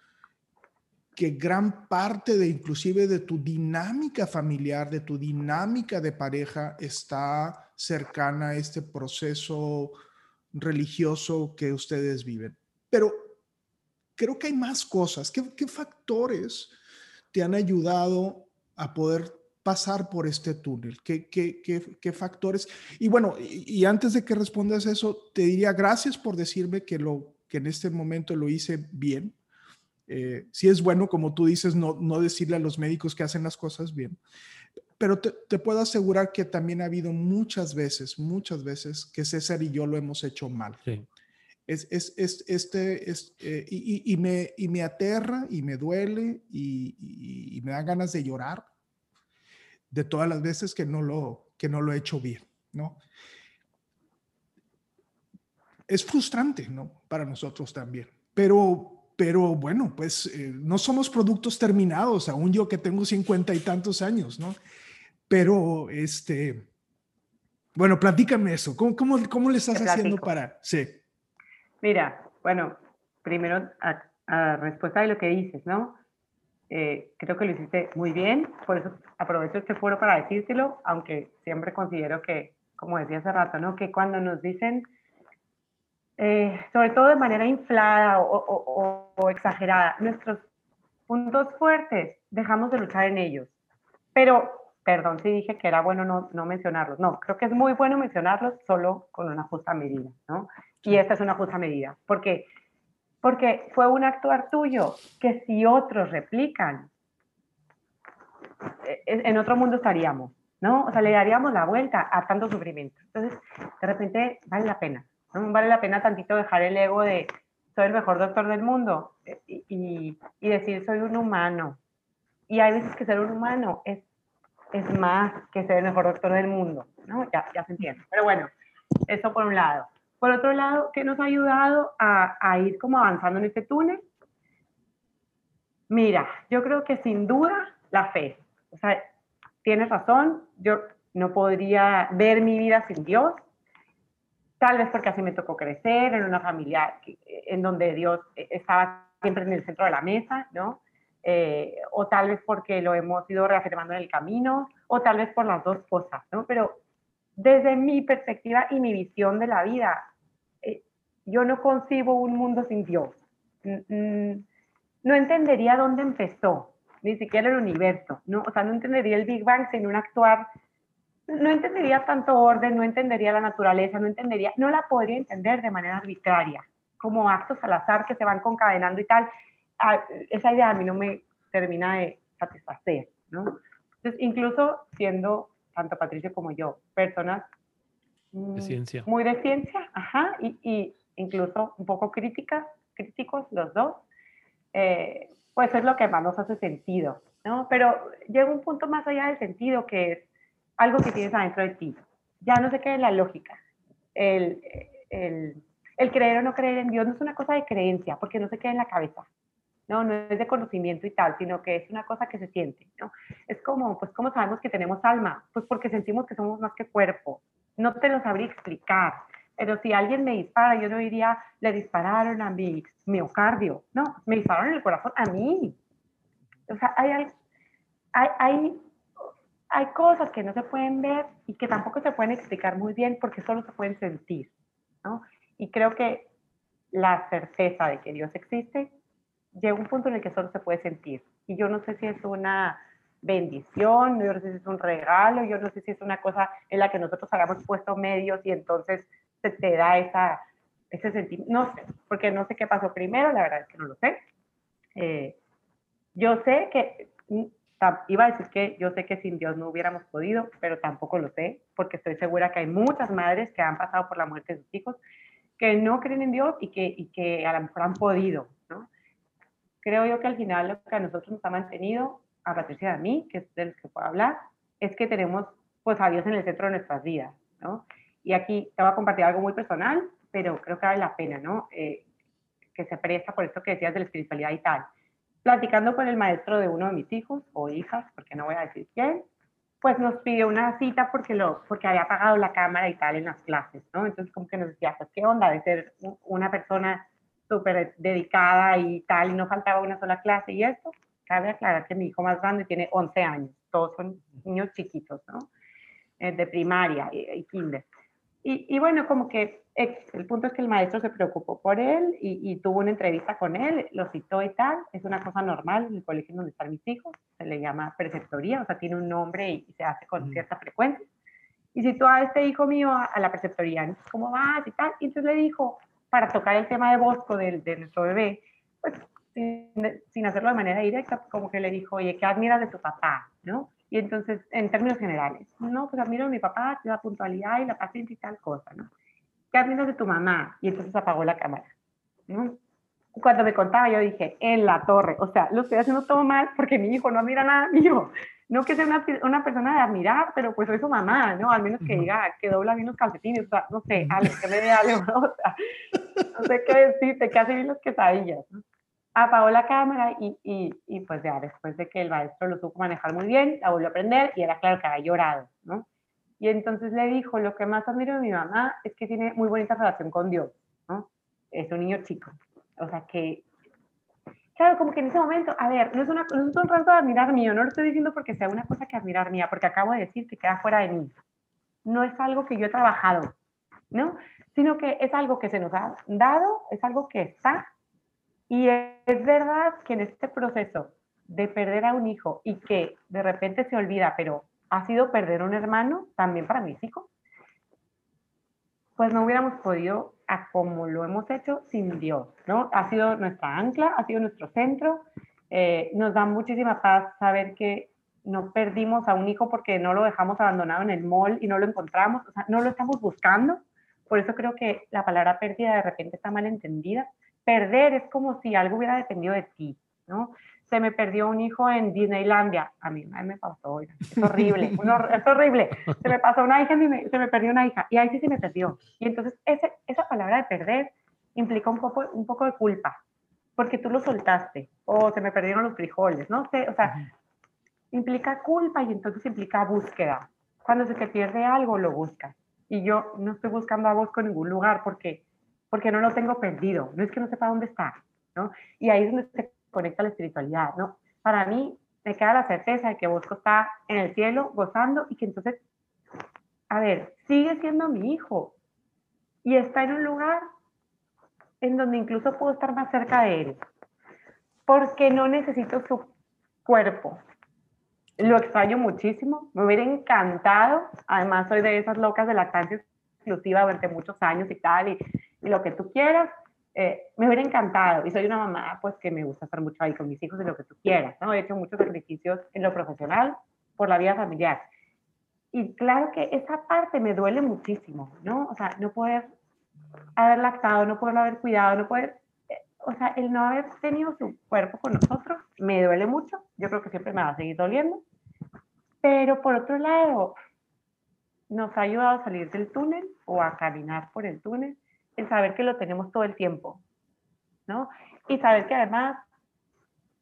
que gran parte de inclusive de tu dinámica familiar, de tu dinámica de pareja está cercana a este proceso religioso que ustedes viven. Pero creo que hay más cosas. ¿Qué, factores te han ayudado a poder pasar por este túnel? ¿Qué, qué, factores? Y bueno, y, y, antes de que respondas eso, te diría gracias por decirme que, lo, que en este momento lo hice bien eh, sí es bueno, como tú dices, no, no decirle a los médicos que hacen las cosas bien, pero te, puedo asegurar que también ha habido muchas veces, muchas veces que César y yo lo hemos hecho mal. Es, es, es, este, es, eh, y, y, me, y me aterra y me duele y, y, me da ganas de llorar de todas las veces que no lo, que no lo he hecho bien, ¿no? Es frustrante, ¿no? Para nosotros también, pero pero bueno, pues eh, no somos productos terminados, aún yo que tengo cincuenta y tantos años, ¿no? Pero, este, bueno, platícame eso, ¿cómo, cómo, cómo le estás haciendo para...? Sí. Mira, bueno, primero a, respuesta de lo que dices, ¿no? Eh, creo que lo hiciste muy bien, por eso aprovecho este foro para decírtelo, aunque siempre considero que, como decía hace rato, ¿no? Que cuando nos dicen eh, sobre todo de manera inflada o, exagerada, nuestros puntos fuertes, dejamos de luchar en ellos. Pero, perdón si dije que era bueno no, no, mencionarlos. No, creo que es muy bueno mencionarlos solo con una justa medida, ¿no? Y esta es una justa medida. porque Porque fue un actuar tuyo que si otros replican, e, e, en otro mundo estaríamos. ¿no? O sea, le daríamos la vuelta a tanto sufrimiento. Entonces, de repente, vale la pena, ¿no? Vale la pena tantito dejar el ego de soy el mejor doctor del mundo eh, y, y, decir soy un humano. Y hay veces que ser un humano es, es más que ser el mejor doctor del mundo, ¿no? Ya, ya se entiende. Pero bueno, eso por un lado. Por otro lado, ¿qué nos ha ayudado a, a ir como avanzando en este túnel? Mira, yo creo que sin duda la fe. O sea, tienes razón, yo no podría ver mi vida sin Dios, tal vez porque así me tocó crecer en una familia en donde Dios estaba siempre en el centro de la mesa, ¿no? Eh, o tal vez porque lo hemos ido reafirmando en el camino, o tal vez por las dos cosas, ¿no? Pero desde mi perspectiva y mi visión de la vida, eh, yo no concibo un mundo sin Dios. No entendería dónde empezó, ni siquiera el universo, ¿no? O sea, no entendería el Big Bang sin un actuar, no entendería tanto orden, no entendería la naturaleza, no entendería, no la podría entender de manera arbitraria, como actos al azar que se van concadenando y tal. Ah, esa idea a mí no me termina de satisfacer, ¿no? Entonces, incluso siendo tanto Patricio como yo, personas de ciencia. muy de ciencia, ajá, y, y incluso un poco críticas, críticos los dos, eh, pues es lo que más nos hace sentido, ¿no? Pero llega un punto más allá del sentido que es algo que tienes adentro de ti. Ya no se queda en la lógica. El, el, el, creer o no creer en Dios no es una cosa de creencia, porque no se queda en la cabeza. No, no es de conocimiento y tal, sino que es una cosa que se siente, ¿no? Es como, pues, ¿cómo sabemos que tenemos alma? Pues porque sentimos que somos más que cuerpo. No te lo sabría explicar, pero si alguien me dispara, yo no diría, le dispararon a mi miocardio. No, me dispararon en el corazón a mí. O sea, hay, hay, hay, hay cosas que no se pueden ver y que tampoco se pueden explicar muy bien porque solo se pueden sentir. ¿no? Y creo que la certeza de que Dios existe llega a un punto en el que solo se puede sentir. Y yo no sé si es una bendición, yo no sé si es un regalo, yo no sé si es una cosa en la que nosotros hayamos puesto medios y entonces se te da esa, ese sentimiento, no sé, porque no sé qué pasó primero, la verdad es que no lo sé. Eh, yo sé que, iba a decir que yo sé que sin Dios no hubiéramos podido, pero tampoco lo sé, porque estoy segura que hay muchas madres que han pasado por la muerte de sus hijos que no creen en Dios y que, y que a lo mejor han podido, ¿no? Creo yo que al final lo que a nosotros nos ha mantenido, a Patricia y a mí, que es de los que puedo hablar, es que tenemos pues a Dios en el centro de nuestras vidas, ¿no? Y aquí te voy a compartir algo muy personal, pero creo que vale la pena, ¿no? Eh, que se presta por esto que decías de la espiritualidad y tal. Platicando con el maestro de uno de mis hijos o hijas, porque no voy a decir quién, pues nos pidió una cita porque, lo, porque había apagado la cámara y tal en las clases, ¿no? Entonces como que nos decía, pues qué onda de ser una persona súper dedicada y tal, y no faltaba una sola clase y esto. Cabe aclarar que mi hijo más grande tiene 11 años, todos son niños chiquitos, ¿no? Eh, de primaria y, y kinder. Y, bueno, como que el punto es que el maestro se preocupó por él y, tuvo una entrevista con él, lo citó y tal. Es una cosa normal en el colegio donde están mis hijos. Se le llama preceptoría, o sea, tiene un nombre y, se hace con cierta frecuencia. Y citó a este hijo mío a, la preceptoría. ¿cómo vas? Y tal. Y entonces le dijo, para tocar el tema de Bosco, de, de nuestro bebé, pues sin, sin, hacerlo de manera directa, como que le dijo, oye, ¿qué admiras de tu papá? ¿No? Y entonces, en términos generales, no, pues admiro a mi papá, la puntualidad y la paciencia y tal cosa, ¿no? ¿Qué admiras de tu mamá? Y entonces apagó la cámara, ¿no? Cuando me contaba, yo dije, en la torre, o sea, lo estoy haciendo todo mal porque mi hijo no admira nada mío. No que sea una, una persona de admirar, pero pues soy su mamá, ¿no? Al menos que diga que dobla bien los calcetines, o sea, no sé, algo, que me dé algo, ¿no? O sea, no sé qué decirte, que hace bien las quesadillas, ¿no? Apagó la cámara y, y, y, pues ya después de que el maestro lo supo manejar muy bien, la volvió a prender y era claro que había llorado, ¿no? Y entonces le dijo, lo que más admiro de mi mamá es que tiene muy bonita relación con Dios, ¿no? Es un niño chico. O sea que, claro, como que en ese momento, a ver, no es, una, no es un rato de admirar mío, no lo estoy diciendo porque sea una cosa que admirar mía, porque acabo de decir que queda fuera de mí. No es algo que yo he trabajado, ¿no? Sino que es algo que se nos ha dado, es algo que está y es verdad que en este proceso de perder a un hijo y que de repente se olvida, pero ha sido perder un hermano también para mis hijos, pues no hubiéramos podido a como lo hemos hecho sin Dios, ¿no? Ha sido nuestra ancla, ha sido nuestro centro, eh, nos da muchísima paz saber que no perdimos a un hijo porque no lo dejamos abandonado en el mall y no lo encontramos, o sea, no lo estamos buscando. Por eso creo que la palabra pérdida de repente está mal entendida. Perder es como si algo hubiera dependido de ti, ¿no? Se me perdió un hijo en Disneylandia. A mí me pasó, es horrible, es horrible. Se me pasó una hija y se me perdió una hija. Y ahí sí se me perdió. Y entonces ese, esa palabra de perder implica un poco, un poco de culpa, porque tú lo soltaste, o se me perdieron los frijoles, ¿no? sé o sea, implica culpa y entonces implica búsqueda. Cuando se te pierde algo, lo buscas. Y yo no estoy buscando a vos con ningún lugar porque, porque no lo tengo perdido. No es que no sepa dónde está, ¿no? Y ahí es donde se conecta la espiritualidad, ¿no? Para mí me queda la certeza de que Bosco está en el cielo gozando y que entonces, a ver, sigue siendo mi hijo y está en un lugar en donde incluso puedo estar más cerca de él, porque no necesito su cuerpo, lo extraño muchísimo, me hubiera encantado, además soy de esas locas de lactancia exclusiva durante muchos años y tal, y, lo que tú quieras, eh, me hubiera encantado, y soy una mamá pues que me gusta estar mucho ahí con mis hijos y lo que tú quieras, ¿no? He hecho muchos sacrificios en lo profesional por la vida familiar. Y claro que esa parte me duele muchísimo, ¿no? O sea, no poder haber lactado, no poderlo haber cuidado, no poder o sea, el no haber tenido su cuerpo con nosotros me duele mucho. Yo creo que siempre me va a seguir doliendo. Pero por otro lado, nos ha ayudado a salir del túnel o a caminar por el túnel, el saber que lo tenemos todo el tiempo, ¿no? Y saber que además,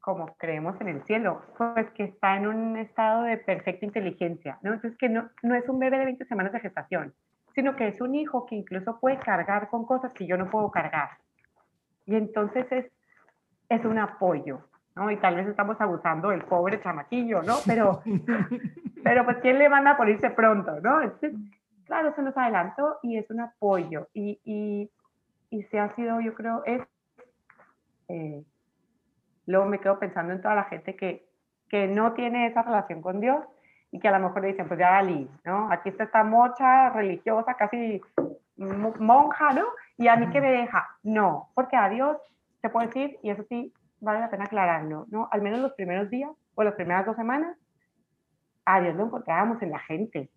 como creemos en el cielo, pues que está en un estado de perfecta inteligencia, ¿no? Entonces que no, no es un bebé de 20 semanas de gestación, sino que es un hijo que incluso puede cargar con cosas que yo no puedo cargar, y entonces es, es un apoyo, ¿no? Y tal vez estamos abusando del pobre chamaquillo, ¿no? Pero, pero pues ¿quién le manda por irse pronto, ¿no? Entonces, claro, se nos adelantó y es un apoyo. Y, y, y se ha sido, yo creo, es... Eh, luego me quedo pensando en toda la gente que, que no tiene esa relación con Dios y que a lo mejor le dicen, pues ya Dalí, ¿no? Aquí está esta mocha religiosa, casi monja, ¿no? Y a mí que me deja, no, porque a Dios, te puedo decir, y eso sí vale la pena aclararlo, ¿no? Al menos los primeros días o las primeras dos semanas, a Dios lo encontrábamos en la gente.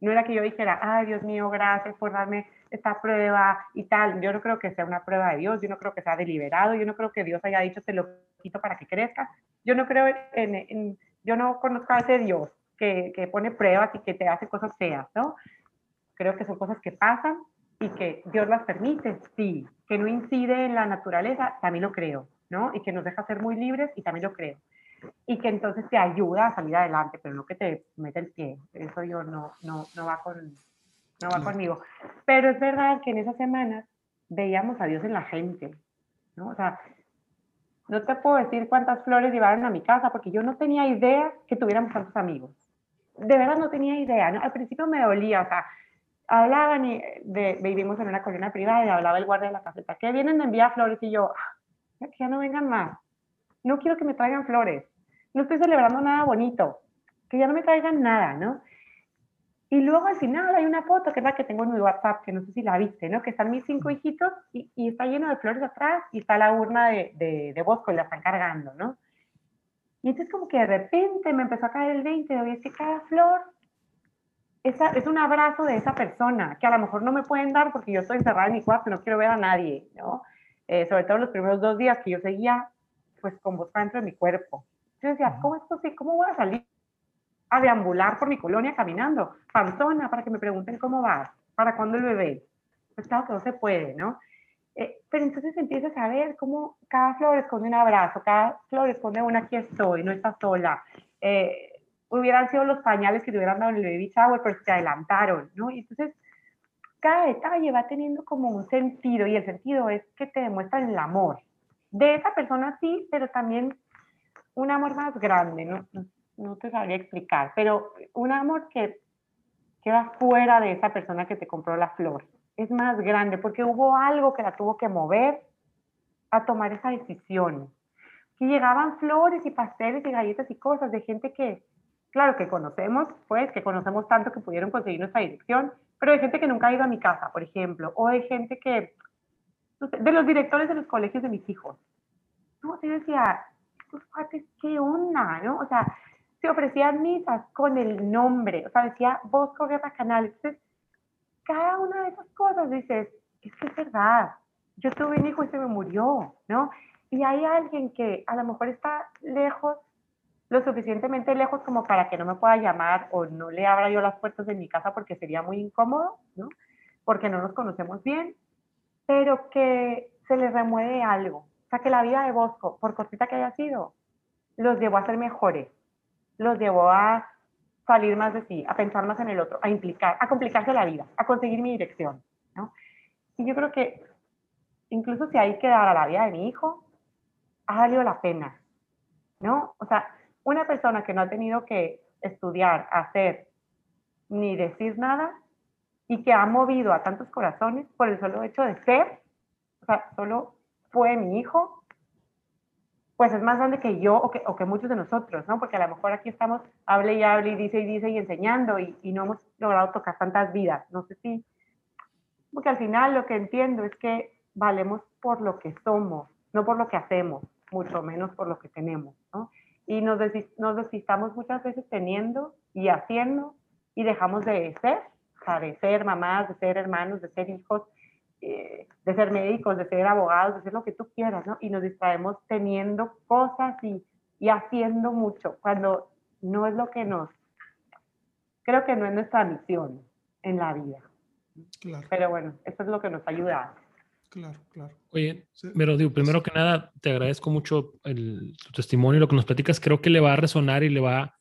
No era que yo dijera, ay, Dios mío, gracias por darme esta prueba y tal. Yo no creo que sea una prueba de Dios, yo no creo que sea deliberado, yo no creo que Dios haya dicho, te lo quito para que crezca. Yo no creo en, en yo no conozco a ese Dios que, que pone pruebas y que te hace cosas feas, ¿no? Creo que son cosas que pasan y que Dios las permite, sí, que no incide en la naturaleza, también lo creo, ¿no? Y que nos deja ser muy libres y también lo creo. Y que entonces te ayuda a salir adelante, pero no que te mete el pie. Eso yo no, no, no va, con, no va conmigo. Pero es verdad que en esas semanas veíamos a Dios en la gente, ¿no? O sea, no te puedo decir cuántas flores llevaron a mi casa porque yo no tenía idea que tuviéramos tantos amigos. De verdad no tenía idea, ¿no? Al principio me dolía, o sea, hablaban y de, vivimos en una colina privada y hablaba el guardia de la caseta, que vienen de enviar flores y yo, ah, que ya no vengan más, no quiero que me traigan flores, no estoy celebrando nada bonito, que ya no me traigan nada, ¿no? Y luego al final hay una foto, que es la que tengo en mi WhatsApp, que no sé si la viste, ¿no? Que están mis cinco hijitos y, y está lleno de flores atrás y está la urna de, de, de Bosco y la están cargando, ¿no? Y entonces como que de repente me empezó a caer el 20, de, oye, es que cada flor es un abrazo de esa persona, que a lo mejor no me pueden dar porque yo estoy encerrada en mi cuarto y no quiero ver a nadie, ¿no? Eh, sobre todo los primeros dos días que yo seguía, pues con vos dentro de mi cuerpo. Yo decía, ¿cómo esto sí? ¿Cómo voy a salir a deambular por mi colonia caminando? Panzona, para que me pregunten cómo vas, para cuándo el bebé. Pues claro que no se puede, ¿no? Eh, pero entonces empiezas a ver cómo cada flor esconde un abrazo, cada flor esconde una aquí estoy, no está sola. Eh, hubieran sido los pañales que te hubieran dado en el baby shower, pero se adelantaron, ¿no? Y entonces, cada detalle va teniendo como un sentido, y el sentido es que te demuestran el amor de esa persona, sí, pero también un amor más grande, no, no, te sabría explicar, pero un amor que queda fuera de esa persona que te compró la flor. Es más grande porque hubo algo que la tuvo que mover a tomar esa decisión. Que llegaban flores y pasteles y galletas y cosas de gente que, claro, que conocemos, pues, que conocemos tanto que pudieron conseguir nuestra dirección, pero de gente que nunca ha ido a mi casa, por ejemplo, o de gente que, de los directores de los colegios de mis hijos. No, yo decía, estos cuates, ¿qué onda? ¿no? O sea, se ofrecían misas con el nombre, o sea, decía Bosco Guerra Canal. Entonces, cada una de esas cosas dices, es que es verdad, yo tuve un hijo y se me murió, ¿no? Y hay alguien que a lo mejor está lejos, lo suficientemente lejos como para que no me pueda llamar o no le abra yo las puertas de mi casa porque sería muy incómodo, ¿no? Porque no nos conocemos bien, pero que se le remueve algo. Sea, que la vida de Bosco, por cortita que haya sido, los llevó a ser mejores, los llevó a salir más de sí, a pensar más en el otro, a implicar, a complicarse la vida, a conseguir mi dirección, ¿no? Y yo creo que incluso si hay que dar a la vida de mi hijo, ha valido la pena, ¿no? O sea, una persona que no ha tenido que estudiar, hacer, ni decir nada, y que ha movido a tantos corazones por el solo hecho de ser, o sea, solo fue mi hijo, pues es más grande que yo o que, muchos de nosotros, ¿no? Porque a lo mejor aquí estamos, hable y hable y dice y dice y enseñando y, y, no hemos logrado tocar tantas vidas. No sé si, porque al final lo que entiendo es que valemos por lo que somos, no por lo que hacemos, mucho menos por lo que tenemos, ¿no? Y nos, nos muchas veces teniendo y haciendo y dejamos de ser, o de ser mamás, de ser hermanos, de ser hijos, eh, de ser médicos, de ser abogados, de ser lo que tú quieras, ¿no? Y nos distraemos teniendo cosas y, y haciendo mucho, cuando no es lo que nos, creo que no es nuestra misión en la vida. Claro. Pero bueno, eso es lo que nos ayuda. Claro, claro. Oye, pero digo, primero que nada, te agradezco mucho el, tu testimonio, lo que nos platicas, creo que le va a resonar y le va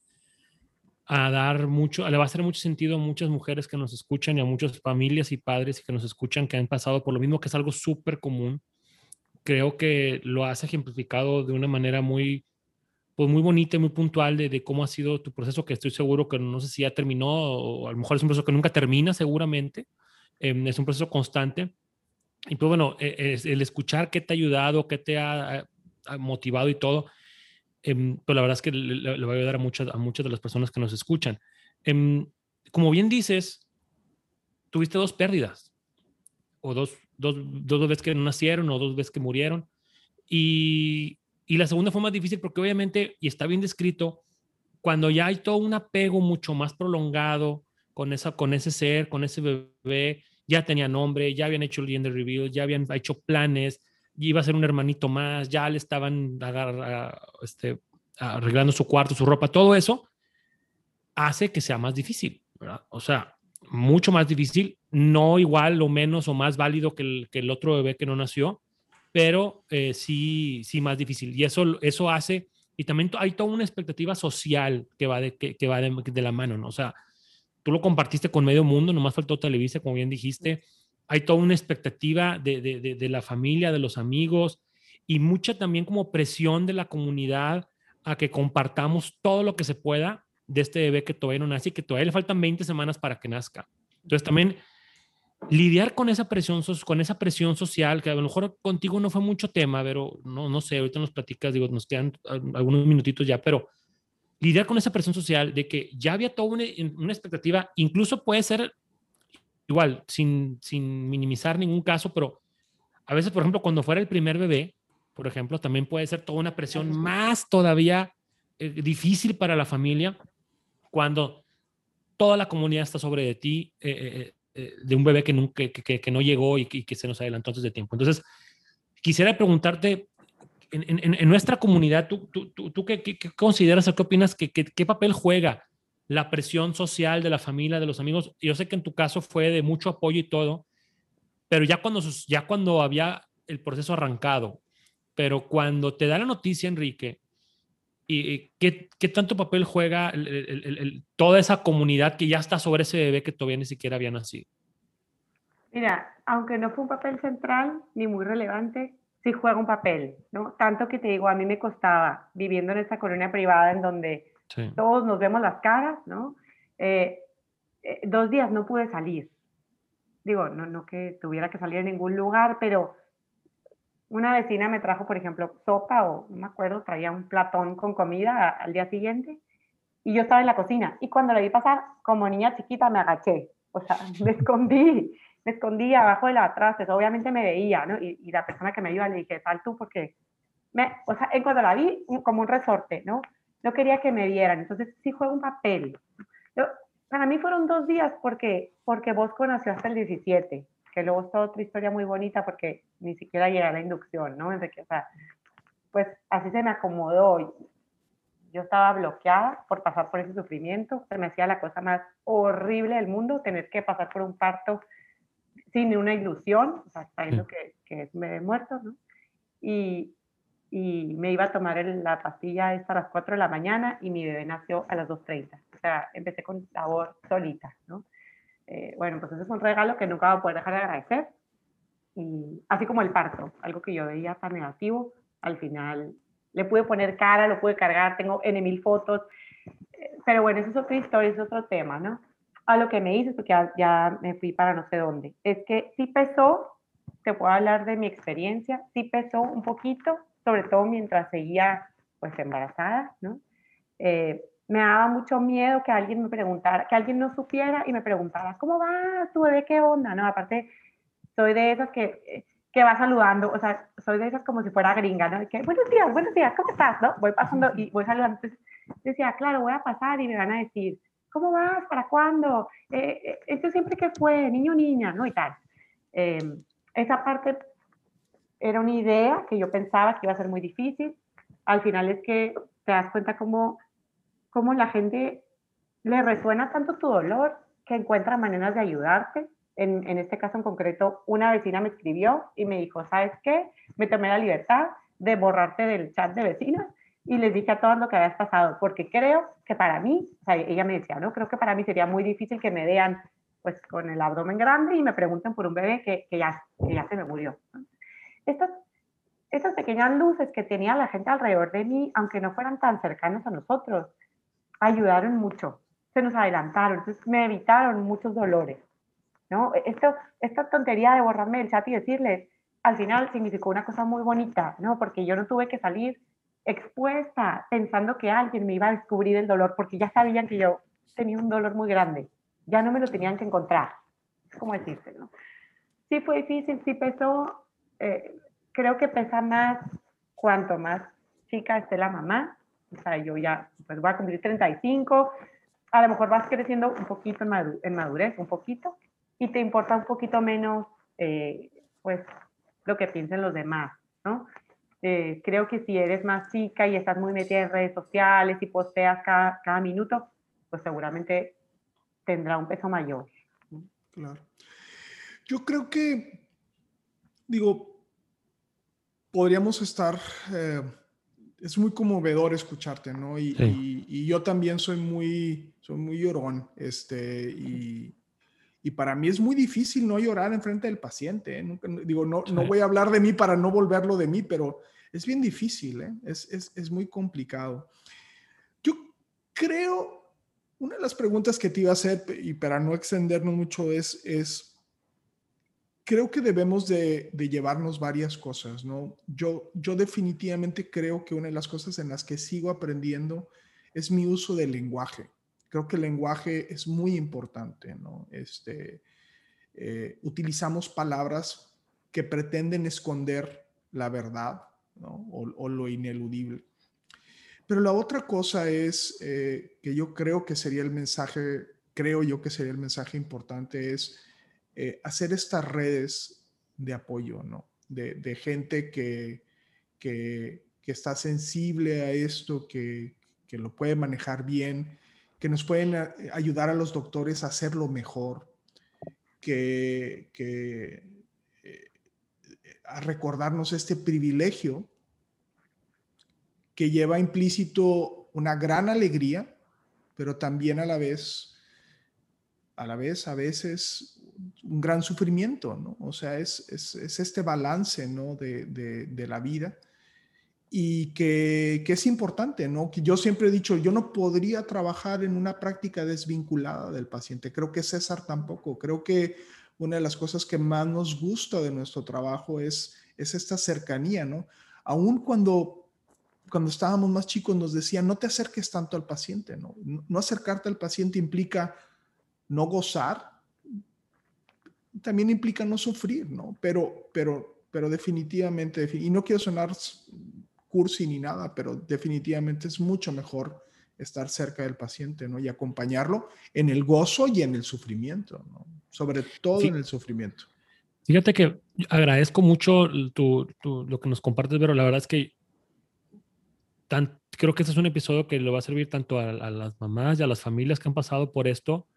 a dar mucho, le va a hacer mucho sentido a muchas mujeres que nos escuchan y a muchas familias y padres que nos escuchan que han pasado por lo mismo, que es algo súper común. Creo que lo has ejemplificado de una manera muy, pues muy bonita y muy puntual de, de, cómo ha sido tu proceso, que estoy seguro que no sé si ya terminó o a lo mejor es un proceso que nunca termina seguramente. Eh, es un proceso constante. Y pues bueno, e, es, el escuchar qué te ha ayudado, qué te ha motivado y todo, eh, pues la verdad es que le, le, va a ayudar a muchas, a muchas de las personas que nos escuchan. Eh, como bien dices, tuviste dos pérdidas, o dos, dos, dos veces que nacieron, o dos veces que murieron, y, y la segunda fue más difícil porque obviamente, y está bien descrito, cuando ya hay todo un apego mucho más prolongado con, esa, con ese ser, con ese bebé, ya tenía nombre, ya habían hecho el gender reveal, ya habían hecho planes, iba a ser un hermanito más, ya le estaban agar, este, arreglando su cuarto, su ropa, todo eso hace que sea más difícil, ¿verdad? O sea, mucho más difícil, no igual o menos o más válido que el, que el otro bebé que no nació, pero eh, sí, sí más difícil. Y eso, eso hace, y también hay toda una expectativa social que va de, que, que va de, de, la mano, ¿no? O sea, tú lo compartiste con medio mundo, nomás faltó Televisa, como bien dijiste, hay toda una expectativa de, de, de, la familia, de los amigos y mucha también como presión de la comunidad a que compartamos todo lo que se pueda de este bebé que todavía no nace y que todavía le faltan 20 semanas para que nazca. Entonces también lidiar con esa presión, con esa presión social, que a lo mejor contigo no fue mucho tema, pero no, no sé, ahorita nos platicas, digo, nos quedan algunos minutitos ya, pero lidiar con esa presión social de que ya había toda una, una expectativa, incluso puede ser igual, sin, sin minimizar ningún caso, pero a veces, por ejemplo, cuando fuera el primer bebé, por ejemplo, también puede ser toda una presión más todavía eh, difícil para la familia cuando toda la comunidad está sobre de ti eh, eh, de un bebé que, nunca, que, que no llegó y, y, que se nos adelantó antes de tiempo. Entonces, quisiera preguntarte, en, en, en nuestra comunidad, ¿tú, tú, tú, tú qué, qué, qué, consideras o qué opinas que, qué papel juega la presión social de la familia, de los amigos. Yo sé que en tu caso fue de mucho apoyo y todo, pero ya cuando, ya cuando había el proceso arrancado, pero cuando te da la noticia, Enrique, y, ¿qué, ¿qué, tanto papel juega toda esa comunidad que ya está sobre ese bebé que todavía ni siquiera había nacido? Mira, aunque no fue un papel central ni muy relevante, sí juega un papel, ¿no? Tanto que te digo, a mí me costaba viviendo en esa colonia privada en donde Todos nos vemos las caras, ¿no? Eh, eh, dos días no pude salir. Digo, no, no que tuviera que salir a ningún lugar, pero una vecina me trajo, por ejemplo, sopa o no me acuerdo, traía un platón con comida al día siguiente y yo estaba en la cocina y cuando la vi pasar, como niña chiquita me agaché, o sea, me escondí, me escondí abajo de la trastes, obviamente me veía, ¿no? Y, la persona que me ayuda le dije, sal tú porque, me, o sea, en cuando la vi, como un resorte, ¿no? No quería que me vieran, entonces sí juega un papel. para mí fueron dos días porque, porque vos conoció hasta el 17, que luego es otra historia muy bonita porque ni siquiera llegué a la inducción, ¿no? que, o sea, pues así se me acomodó. Yo estaba bloqueada por pasar por ese sufrimiento, se me hacía la cosa más horrible del mundo tener que pasar por un parto sin una ilusión, o sea, sabiendo que, que es me muerto, ¿no? Y, y me iba a tomar la pastilla esta a las 4 de la mañana y mi bebé nació a las 2.30. O sea, empecé con sabor solita, ¿no? Eh, bueno, pues ese es un regalo que nunca voy a poder dejar de agradecer. Y así como el parto, algo que yo veía tan negativo, al final le pude poner cara, lo pude cargar, tengo N mil fotos. Eh, pero bueno, eso es otra historia, es otro tema, ¿no? A lo que me dices, porque ya, ya me fui para no sé dónde, es que sí pesó, te puedo hablar de mi experiencia, sí pesó un poquito sobre todo mientras seguía pues embarazada, ¿no? Eh, me daba mucho miedo que alguien me preguntara, que alguien no supiera y me preguntara, ¿cómo va tu bebé? ¿Qué onda? No, aparte, soy de esas que, que va saludando, o sea, soy de esas como si fuera gringa, ¿no? que, buenos días, buenos días, ¿cómo estás? ¿no? Voy pasando y voy saludando. Entonces, decía, claro, voy a pasar y me van a decir, ¿cómo vas? ¿Para cuándo? Eh, eh ¿Esto siempre que fue? ¿Niño niña? ¿No? Y tal. Eh, esa parte era una idea que yo pensaba que iba a ser muy difícil. Al final es que te das cuenta cómo, cómo la gente le resuena tanto tu dolor que encuentra maneras de ayudarte. En, en, este caso en concreto, una vecina me escribió y me dijo, ¿sabes qué? Me tomé la libertad de borrarte del chat de vecinas y les dije a todos lo que habías pasado, porque creo que para mí, o sea, ella me decía, ¿no? Creo que para mí sería muy difícil que me vean pues con el abdomen grande y me pregunten por un bebé que, que ya, que ya se me murió estas, esas pequeñas luces que tenía la gente alrededor de mí, aunque no fueran tan cercanos a nosotros, ayudaron mucho, se nos adelantaron, entonces me evitaron muchos dolores. ¿no? Esto, esta tontería de borrarme el chat y decirles, al final significó una cosa muy bonita, ¿no? porque yo no tuve que salir expuesta pensando que alguien me iba a descubrir el dolor, porque ya sabían que yo tenía un dolor muy grande, ya no me lo tenían que encontrar. ¿Cómo decirse? ¿no? Sí fue difícil, sí pesó, eh, creo que pesa más cuanto más chica esté la mamá. O sea, yo ya pues voy a cumplir 35, a lo mejor vas creciendo un poquito en, madurez, un poquito, y te importa un poquito menos, eh, pues, lo que piensen los demás, ¿no? Eh, creo que si eres más chica y estás muy metida en redes sociales y posteas cada, cada minuto, pues seguramente tendrá un peso mayor. Claro. Yo creo que, digo, podríamos estar, eh, es muy conmovedor escucharte, ¿no? Y, y, yo también soy muy, soy muy llorón, este, y, y, para mí es muy difícil no llorar en frente del paciente. ¿eh? Nunca, digo, no, no voy a hablar de mí para no volverlo de mí, pero es bien difícil, ¿eh? es, es, es muy complicado. Yo creo, una de las preguntas que te iba a hacer, y para no extendernos mucho, es, es creo que debemos de, llevarnos varias cosas, ¿no? Yo, yo definitivamente creo que una de las cosas en las que sigo aprendiendo es mi uso del lenguaje. Creo que el lenguaje es muy importante, ¿no? Este, eh, utilizamos palabras que pretenden esconder la verdad, ¿no? O, lo ineludible. Pero la otra cosa es eh, que yo creo que sería el mensaje, creo yo que sería el mensaje importante es eh, hacer estas redes de apoyo, ¿no? De, gente que, que, está sensible a esto, que, que, lo puede manejar bien, que nos pueden eh, ayudar a los doctores a hacerlo mejor, que, que eh, a recordarnos este privilegio que lleva implícito una gran alegría, pero también a la vez, a la vez, a veces un gran sufrimiento, ¿no? O sea, es, es, este balance, ¿no? De, de, la vida y que, que, es importante, ¿no? Que yo siempre he dicho, yo no podría trabajar en una práctica desvinculada del paciente. Creo que César tampoco. Creo que una de las cosas que más nos gusta de nuestro trabajo es, es esta cercanía, ¿no? Aún cuando, cuando estábamos más chicos nos decían, no te acerques tanto al paciente, ¿no? No acercarte al paciente implica no gozar, también implica no sufrir, ¿no? Pero, pero, pero definitivamente, y no quiero sonar cursi ni nada, pero definitivamente es mucho mejor estar cerca del paciente, ¿no? Y acompañarlo en el gozo y en el sufrimiento, ¿no? Sobre todo en el sufrimiento. Fíjate que agradezco mucho tu, lo que nos compartes, pero la verdad es que tan, creo que este es un episodio que le va a servir tanto a, las mamás y a las familias que han pasado por esto,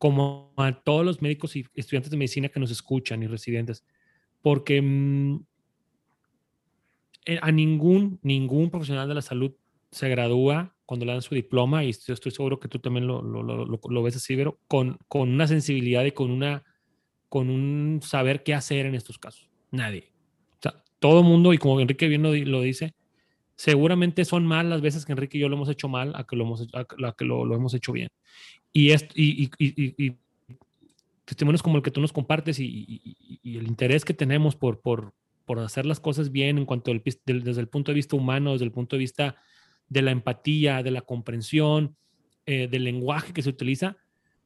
como a todos los médicos y estudiantes de medicina que nos escuchan y residentes, porque mm, eh, a ningún, ningún profesional de la salud se gradúa cuando le dan su diploma, y yo estoy seguro que tú también lo, lo, lo, lo ves así, pero con, con una sensibilidad y con, una, con un saber qué hacer en estos casos. Nadie. O sea, todo mundo, y como Enrique bien lo, dice, seguramente son mal las veces que Enrique y yo lo hemos hecho mal a que lo hemos, a que lo, lo hemos hecho bien. Y, esto, y, y, testimonios como el que tú nos compartes y, el interés que tenemos por, por, por hacer las cosas bien en cuanto al, desde el punto de vista humano, desde el punto de vista de la empatía, de la comprensión, eh, del lenguaje que se utiliza,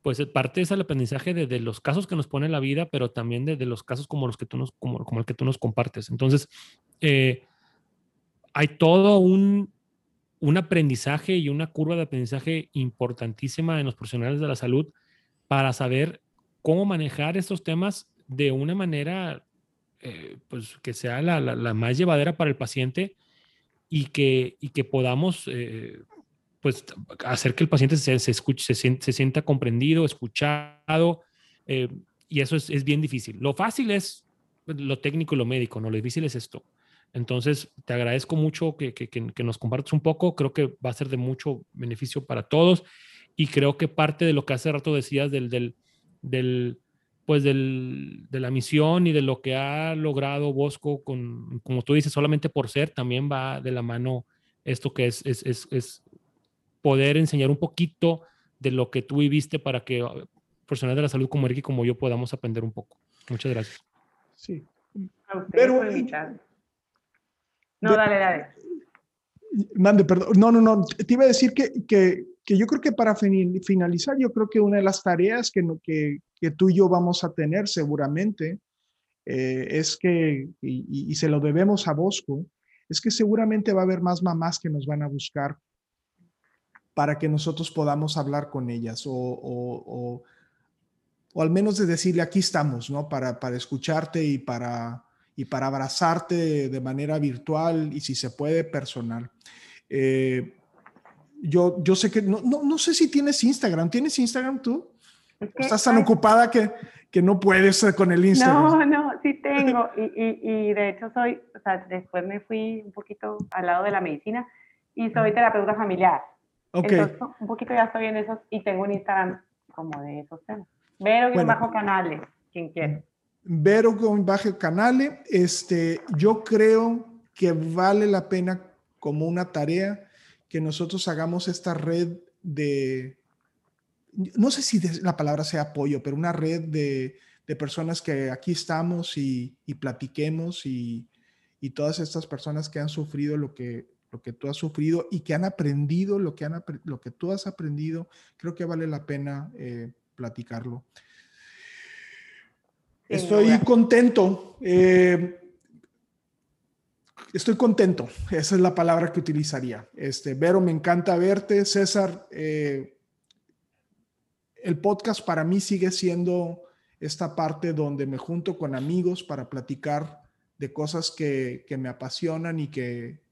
pues parte es el aprendizaje de, los casos que nos pone la vida, pero también de, los casos como los que tú nos, como, como el que tú nos compartes. Entonces, eh, hay todo un, un aprendizaje y una curva de aprendizaje importantísima en los profesionales de la salud para saber cómo manejar estos temas de una manera pues que sea la, la, más llevadera para el paciente y que, y que podamos eh, pues, hacer que el paciente se, se escuche, se, sienta, comprendido, escuchado, eh, y eso es, es, bien difícil. Lo fácil es lo técnico y lo médico, ¿no? Lo difícil es esto. Entonces, te agradezco mucho que, que, que nos compartas un poco, creo que va a ser de mucho beneficio para todos y creo que parte de lo que hace rato decías del, del, del pues del, de la misión y de lo que ha logrado Bosco, con, como tú dices, solamente por ser, también va de la mano esto que es, es, es, es poder enseñar un poquito de lo que tú viviste para que personas de la salud como Eric y como yo podamos aprender un poco. Muchas gracias. Sí. Pero, no, dale, dale. Mande, perdón. No, no, no. Te iba a decir que, que, que yo creo que para finalizar, yo creo que una de las tareas que, que, que tú y yo vamos a tener seguramente eh, es que, y, se lo debemos a Bosco, es que seguramente va a haber más mamás que nos van a buscar para que nosotros podamos hablar con ellas o, o, o, al menos de decirle aquí estamos, ¿no? Para, para escucharte y para, y para abrazarte de manera virtual y si se puede personal. Eh, yo, yo sé que, no, no, no sé si tienes Instagram, ¿tienes Instagram tú? Estás tan ocupada que, que no puedes con el Instagram. No, no, sí tengo. Y, y, y, de hecho soy, o sea, después me fui un poquito al lado de la medicina y soy terapeuta familiar. Ok. Entonces, un poquito ya estoy en esos y tengo un Instagram como de esos temas. Vero bueno, bajo canales, quien quiera. Vero con bajo canales, este, yo creo que vale la pena como una tarea que nosotros hagamos esta red de, no sé si la palabra sea apoyo, pero una red de, personas que aquí estamos y, platiquemos y, todas estas personas que han sufrido lo que, lo que tú has sufrido y que han aprendido lo que, han, lo que tú has aprendido, creo que vale la pena eh, platicarlo. Estoy contento. Eh, estoy contento. Esa es la palabra que utilizaría. Este, Vero, me encanta verte. César, eh, el podcast para mí sigue siendo esta parte donde me junto con amigos para platicar de cosas que, me apasionan y que,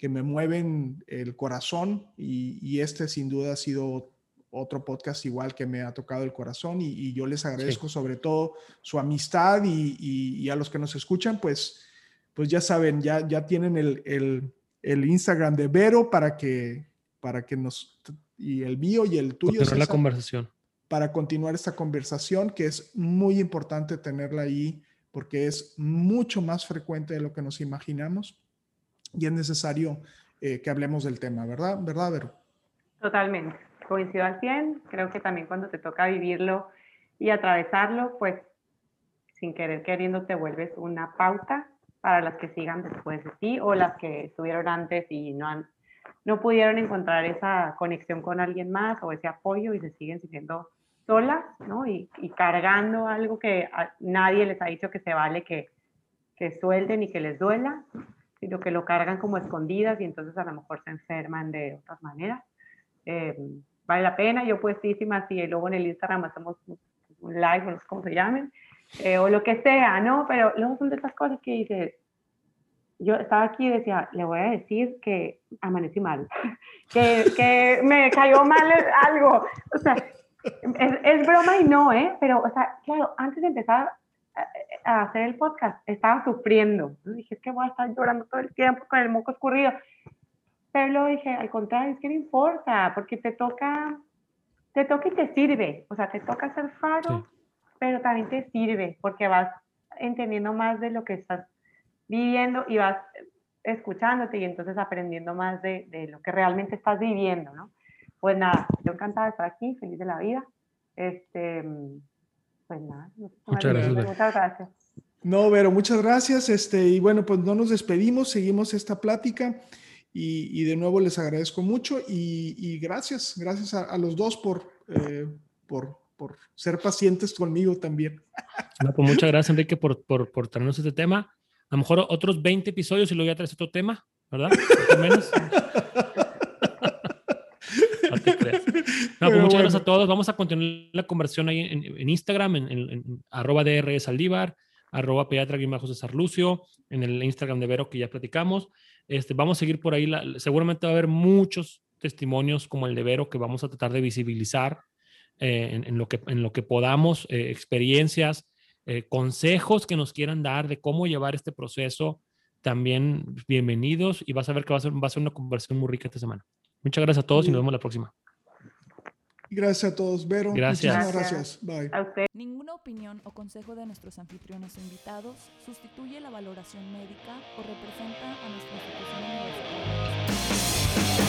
me mueven el corazón. Y, este sin duda ha sido otro podcast igual que me ha tocado el corazón y, yo les agradezco sobre todo su amistad y, a los que nos escuchan, pues, pues ya saben, ya, ya tienen el, Instagram de Vero para que, para que nos, y el mío y el tuyo. la conversación para continuar esta conversación, que es muy importante tenerla ahí porque es mucho más frecuente de lo que nos imaginamos y es necesario eh, que hablemos del tema, ¿verdad? ¿Verdad, Vero? Totalmente. Coincido al 100. Creo que también cuando te toca vivirlo y atravesarlo, pues sin querer queriendo te vuelves una pauta para las que sigan después de ti o las que estuvieron antes y no han, no pudieron encontrar esa conexión con alguien más o ese apoyo y se siguen sintiendo solas, ¿no? Y, cargando algo que nadie les ha dicho que se vale que, que suelten y que les duela, sino que lo cargan como escondidas y entonces a lo mejor se enferman de otras maneras. Eh, vale la pena, yo puestísima, si luego en el Instagram hacemos un live, no sé cómo se llamen, eh, o lo que sea, ¿no? Pero luego son de esas cosas que dices, yo estaba aquí y decía, le voy a decir que amanecí mal, que, que me cayó mal algo. O sea, es, es, broma y no, ¿eh? Pero, o sea, claro, antes de empezar a, hacer el podcast, estaba sufriendo. Dije, es que voy a estar llorando todo el tiempo con el moco escurrido. Pero luego dije, al contrario, es que no importa, porque te toca, te toca y te sirve. O sea, te toca ser faro, pero también te sirve, porque vas entendiendo más de lo que estás viviendo y vas escuchándote y entonces aprendiendo más de, de, lo que realmente estás viviendo, ¿no? Pues nada, yo encantada de estar aquí, feliz de la vida. Este, pues nada, muchas gracias. Muchas gracias. No, Vero, muchas gracias. Este, y bueno, pues no nos despedimos, seguimos esta plática y, y de nuevo les agradezco mucho y, y gracias, gracias a, a los dos por, eh, por, por, ser pacientes conmigo también. No, pues muchas gracias, Enrique, por, por, por traernos este tema a lo mejor otros 20 episodios y luego ya traes otro tema, ¿verdad? menos. no te creas. No, pues muchas gracias a todos. Vamos a continuar la conversión ahí en, en Instagram, en, en, en, arroba DR Saldívar, arroba pediatra César Lucio, en el Instagram de Vero que ya platicamos. Este, vamos a seguir por ahí. La, seguramente va a haber muchos testimonios como el de Vero que vamos a tratar de visibilizar eh, en, en, lo que, en lo que podamos, eh, experiencias, eh, consejos que nos quieran dar de cómo llevar este proceso, también bienvenidos y vas a ver que va a ser, va a ser una conversación muy rica esta semana. Muchas gracias a todos y nos vemos la próxima. Gracias a todos, Vero. Gracias. Muchísimas gracias. Bye. A usted. Ninguna opinión o consejo de nuestros anfitriones o invitados sustituye la valoración médica o representa a nuestra institución universitaria.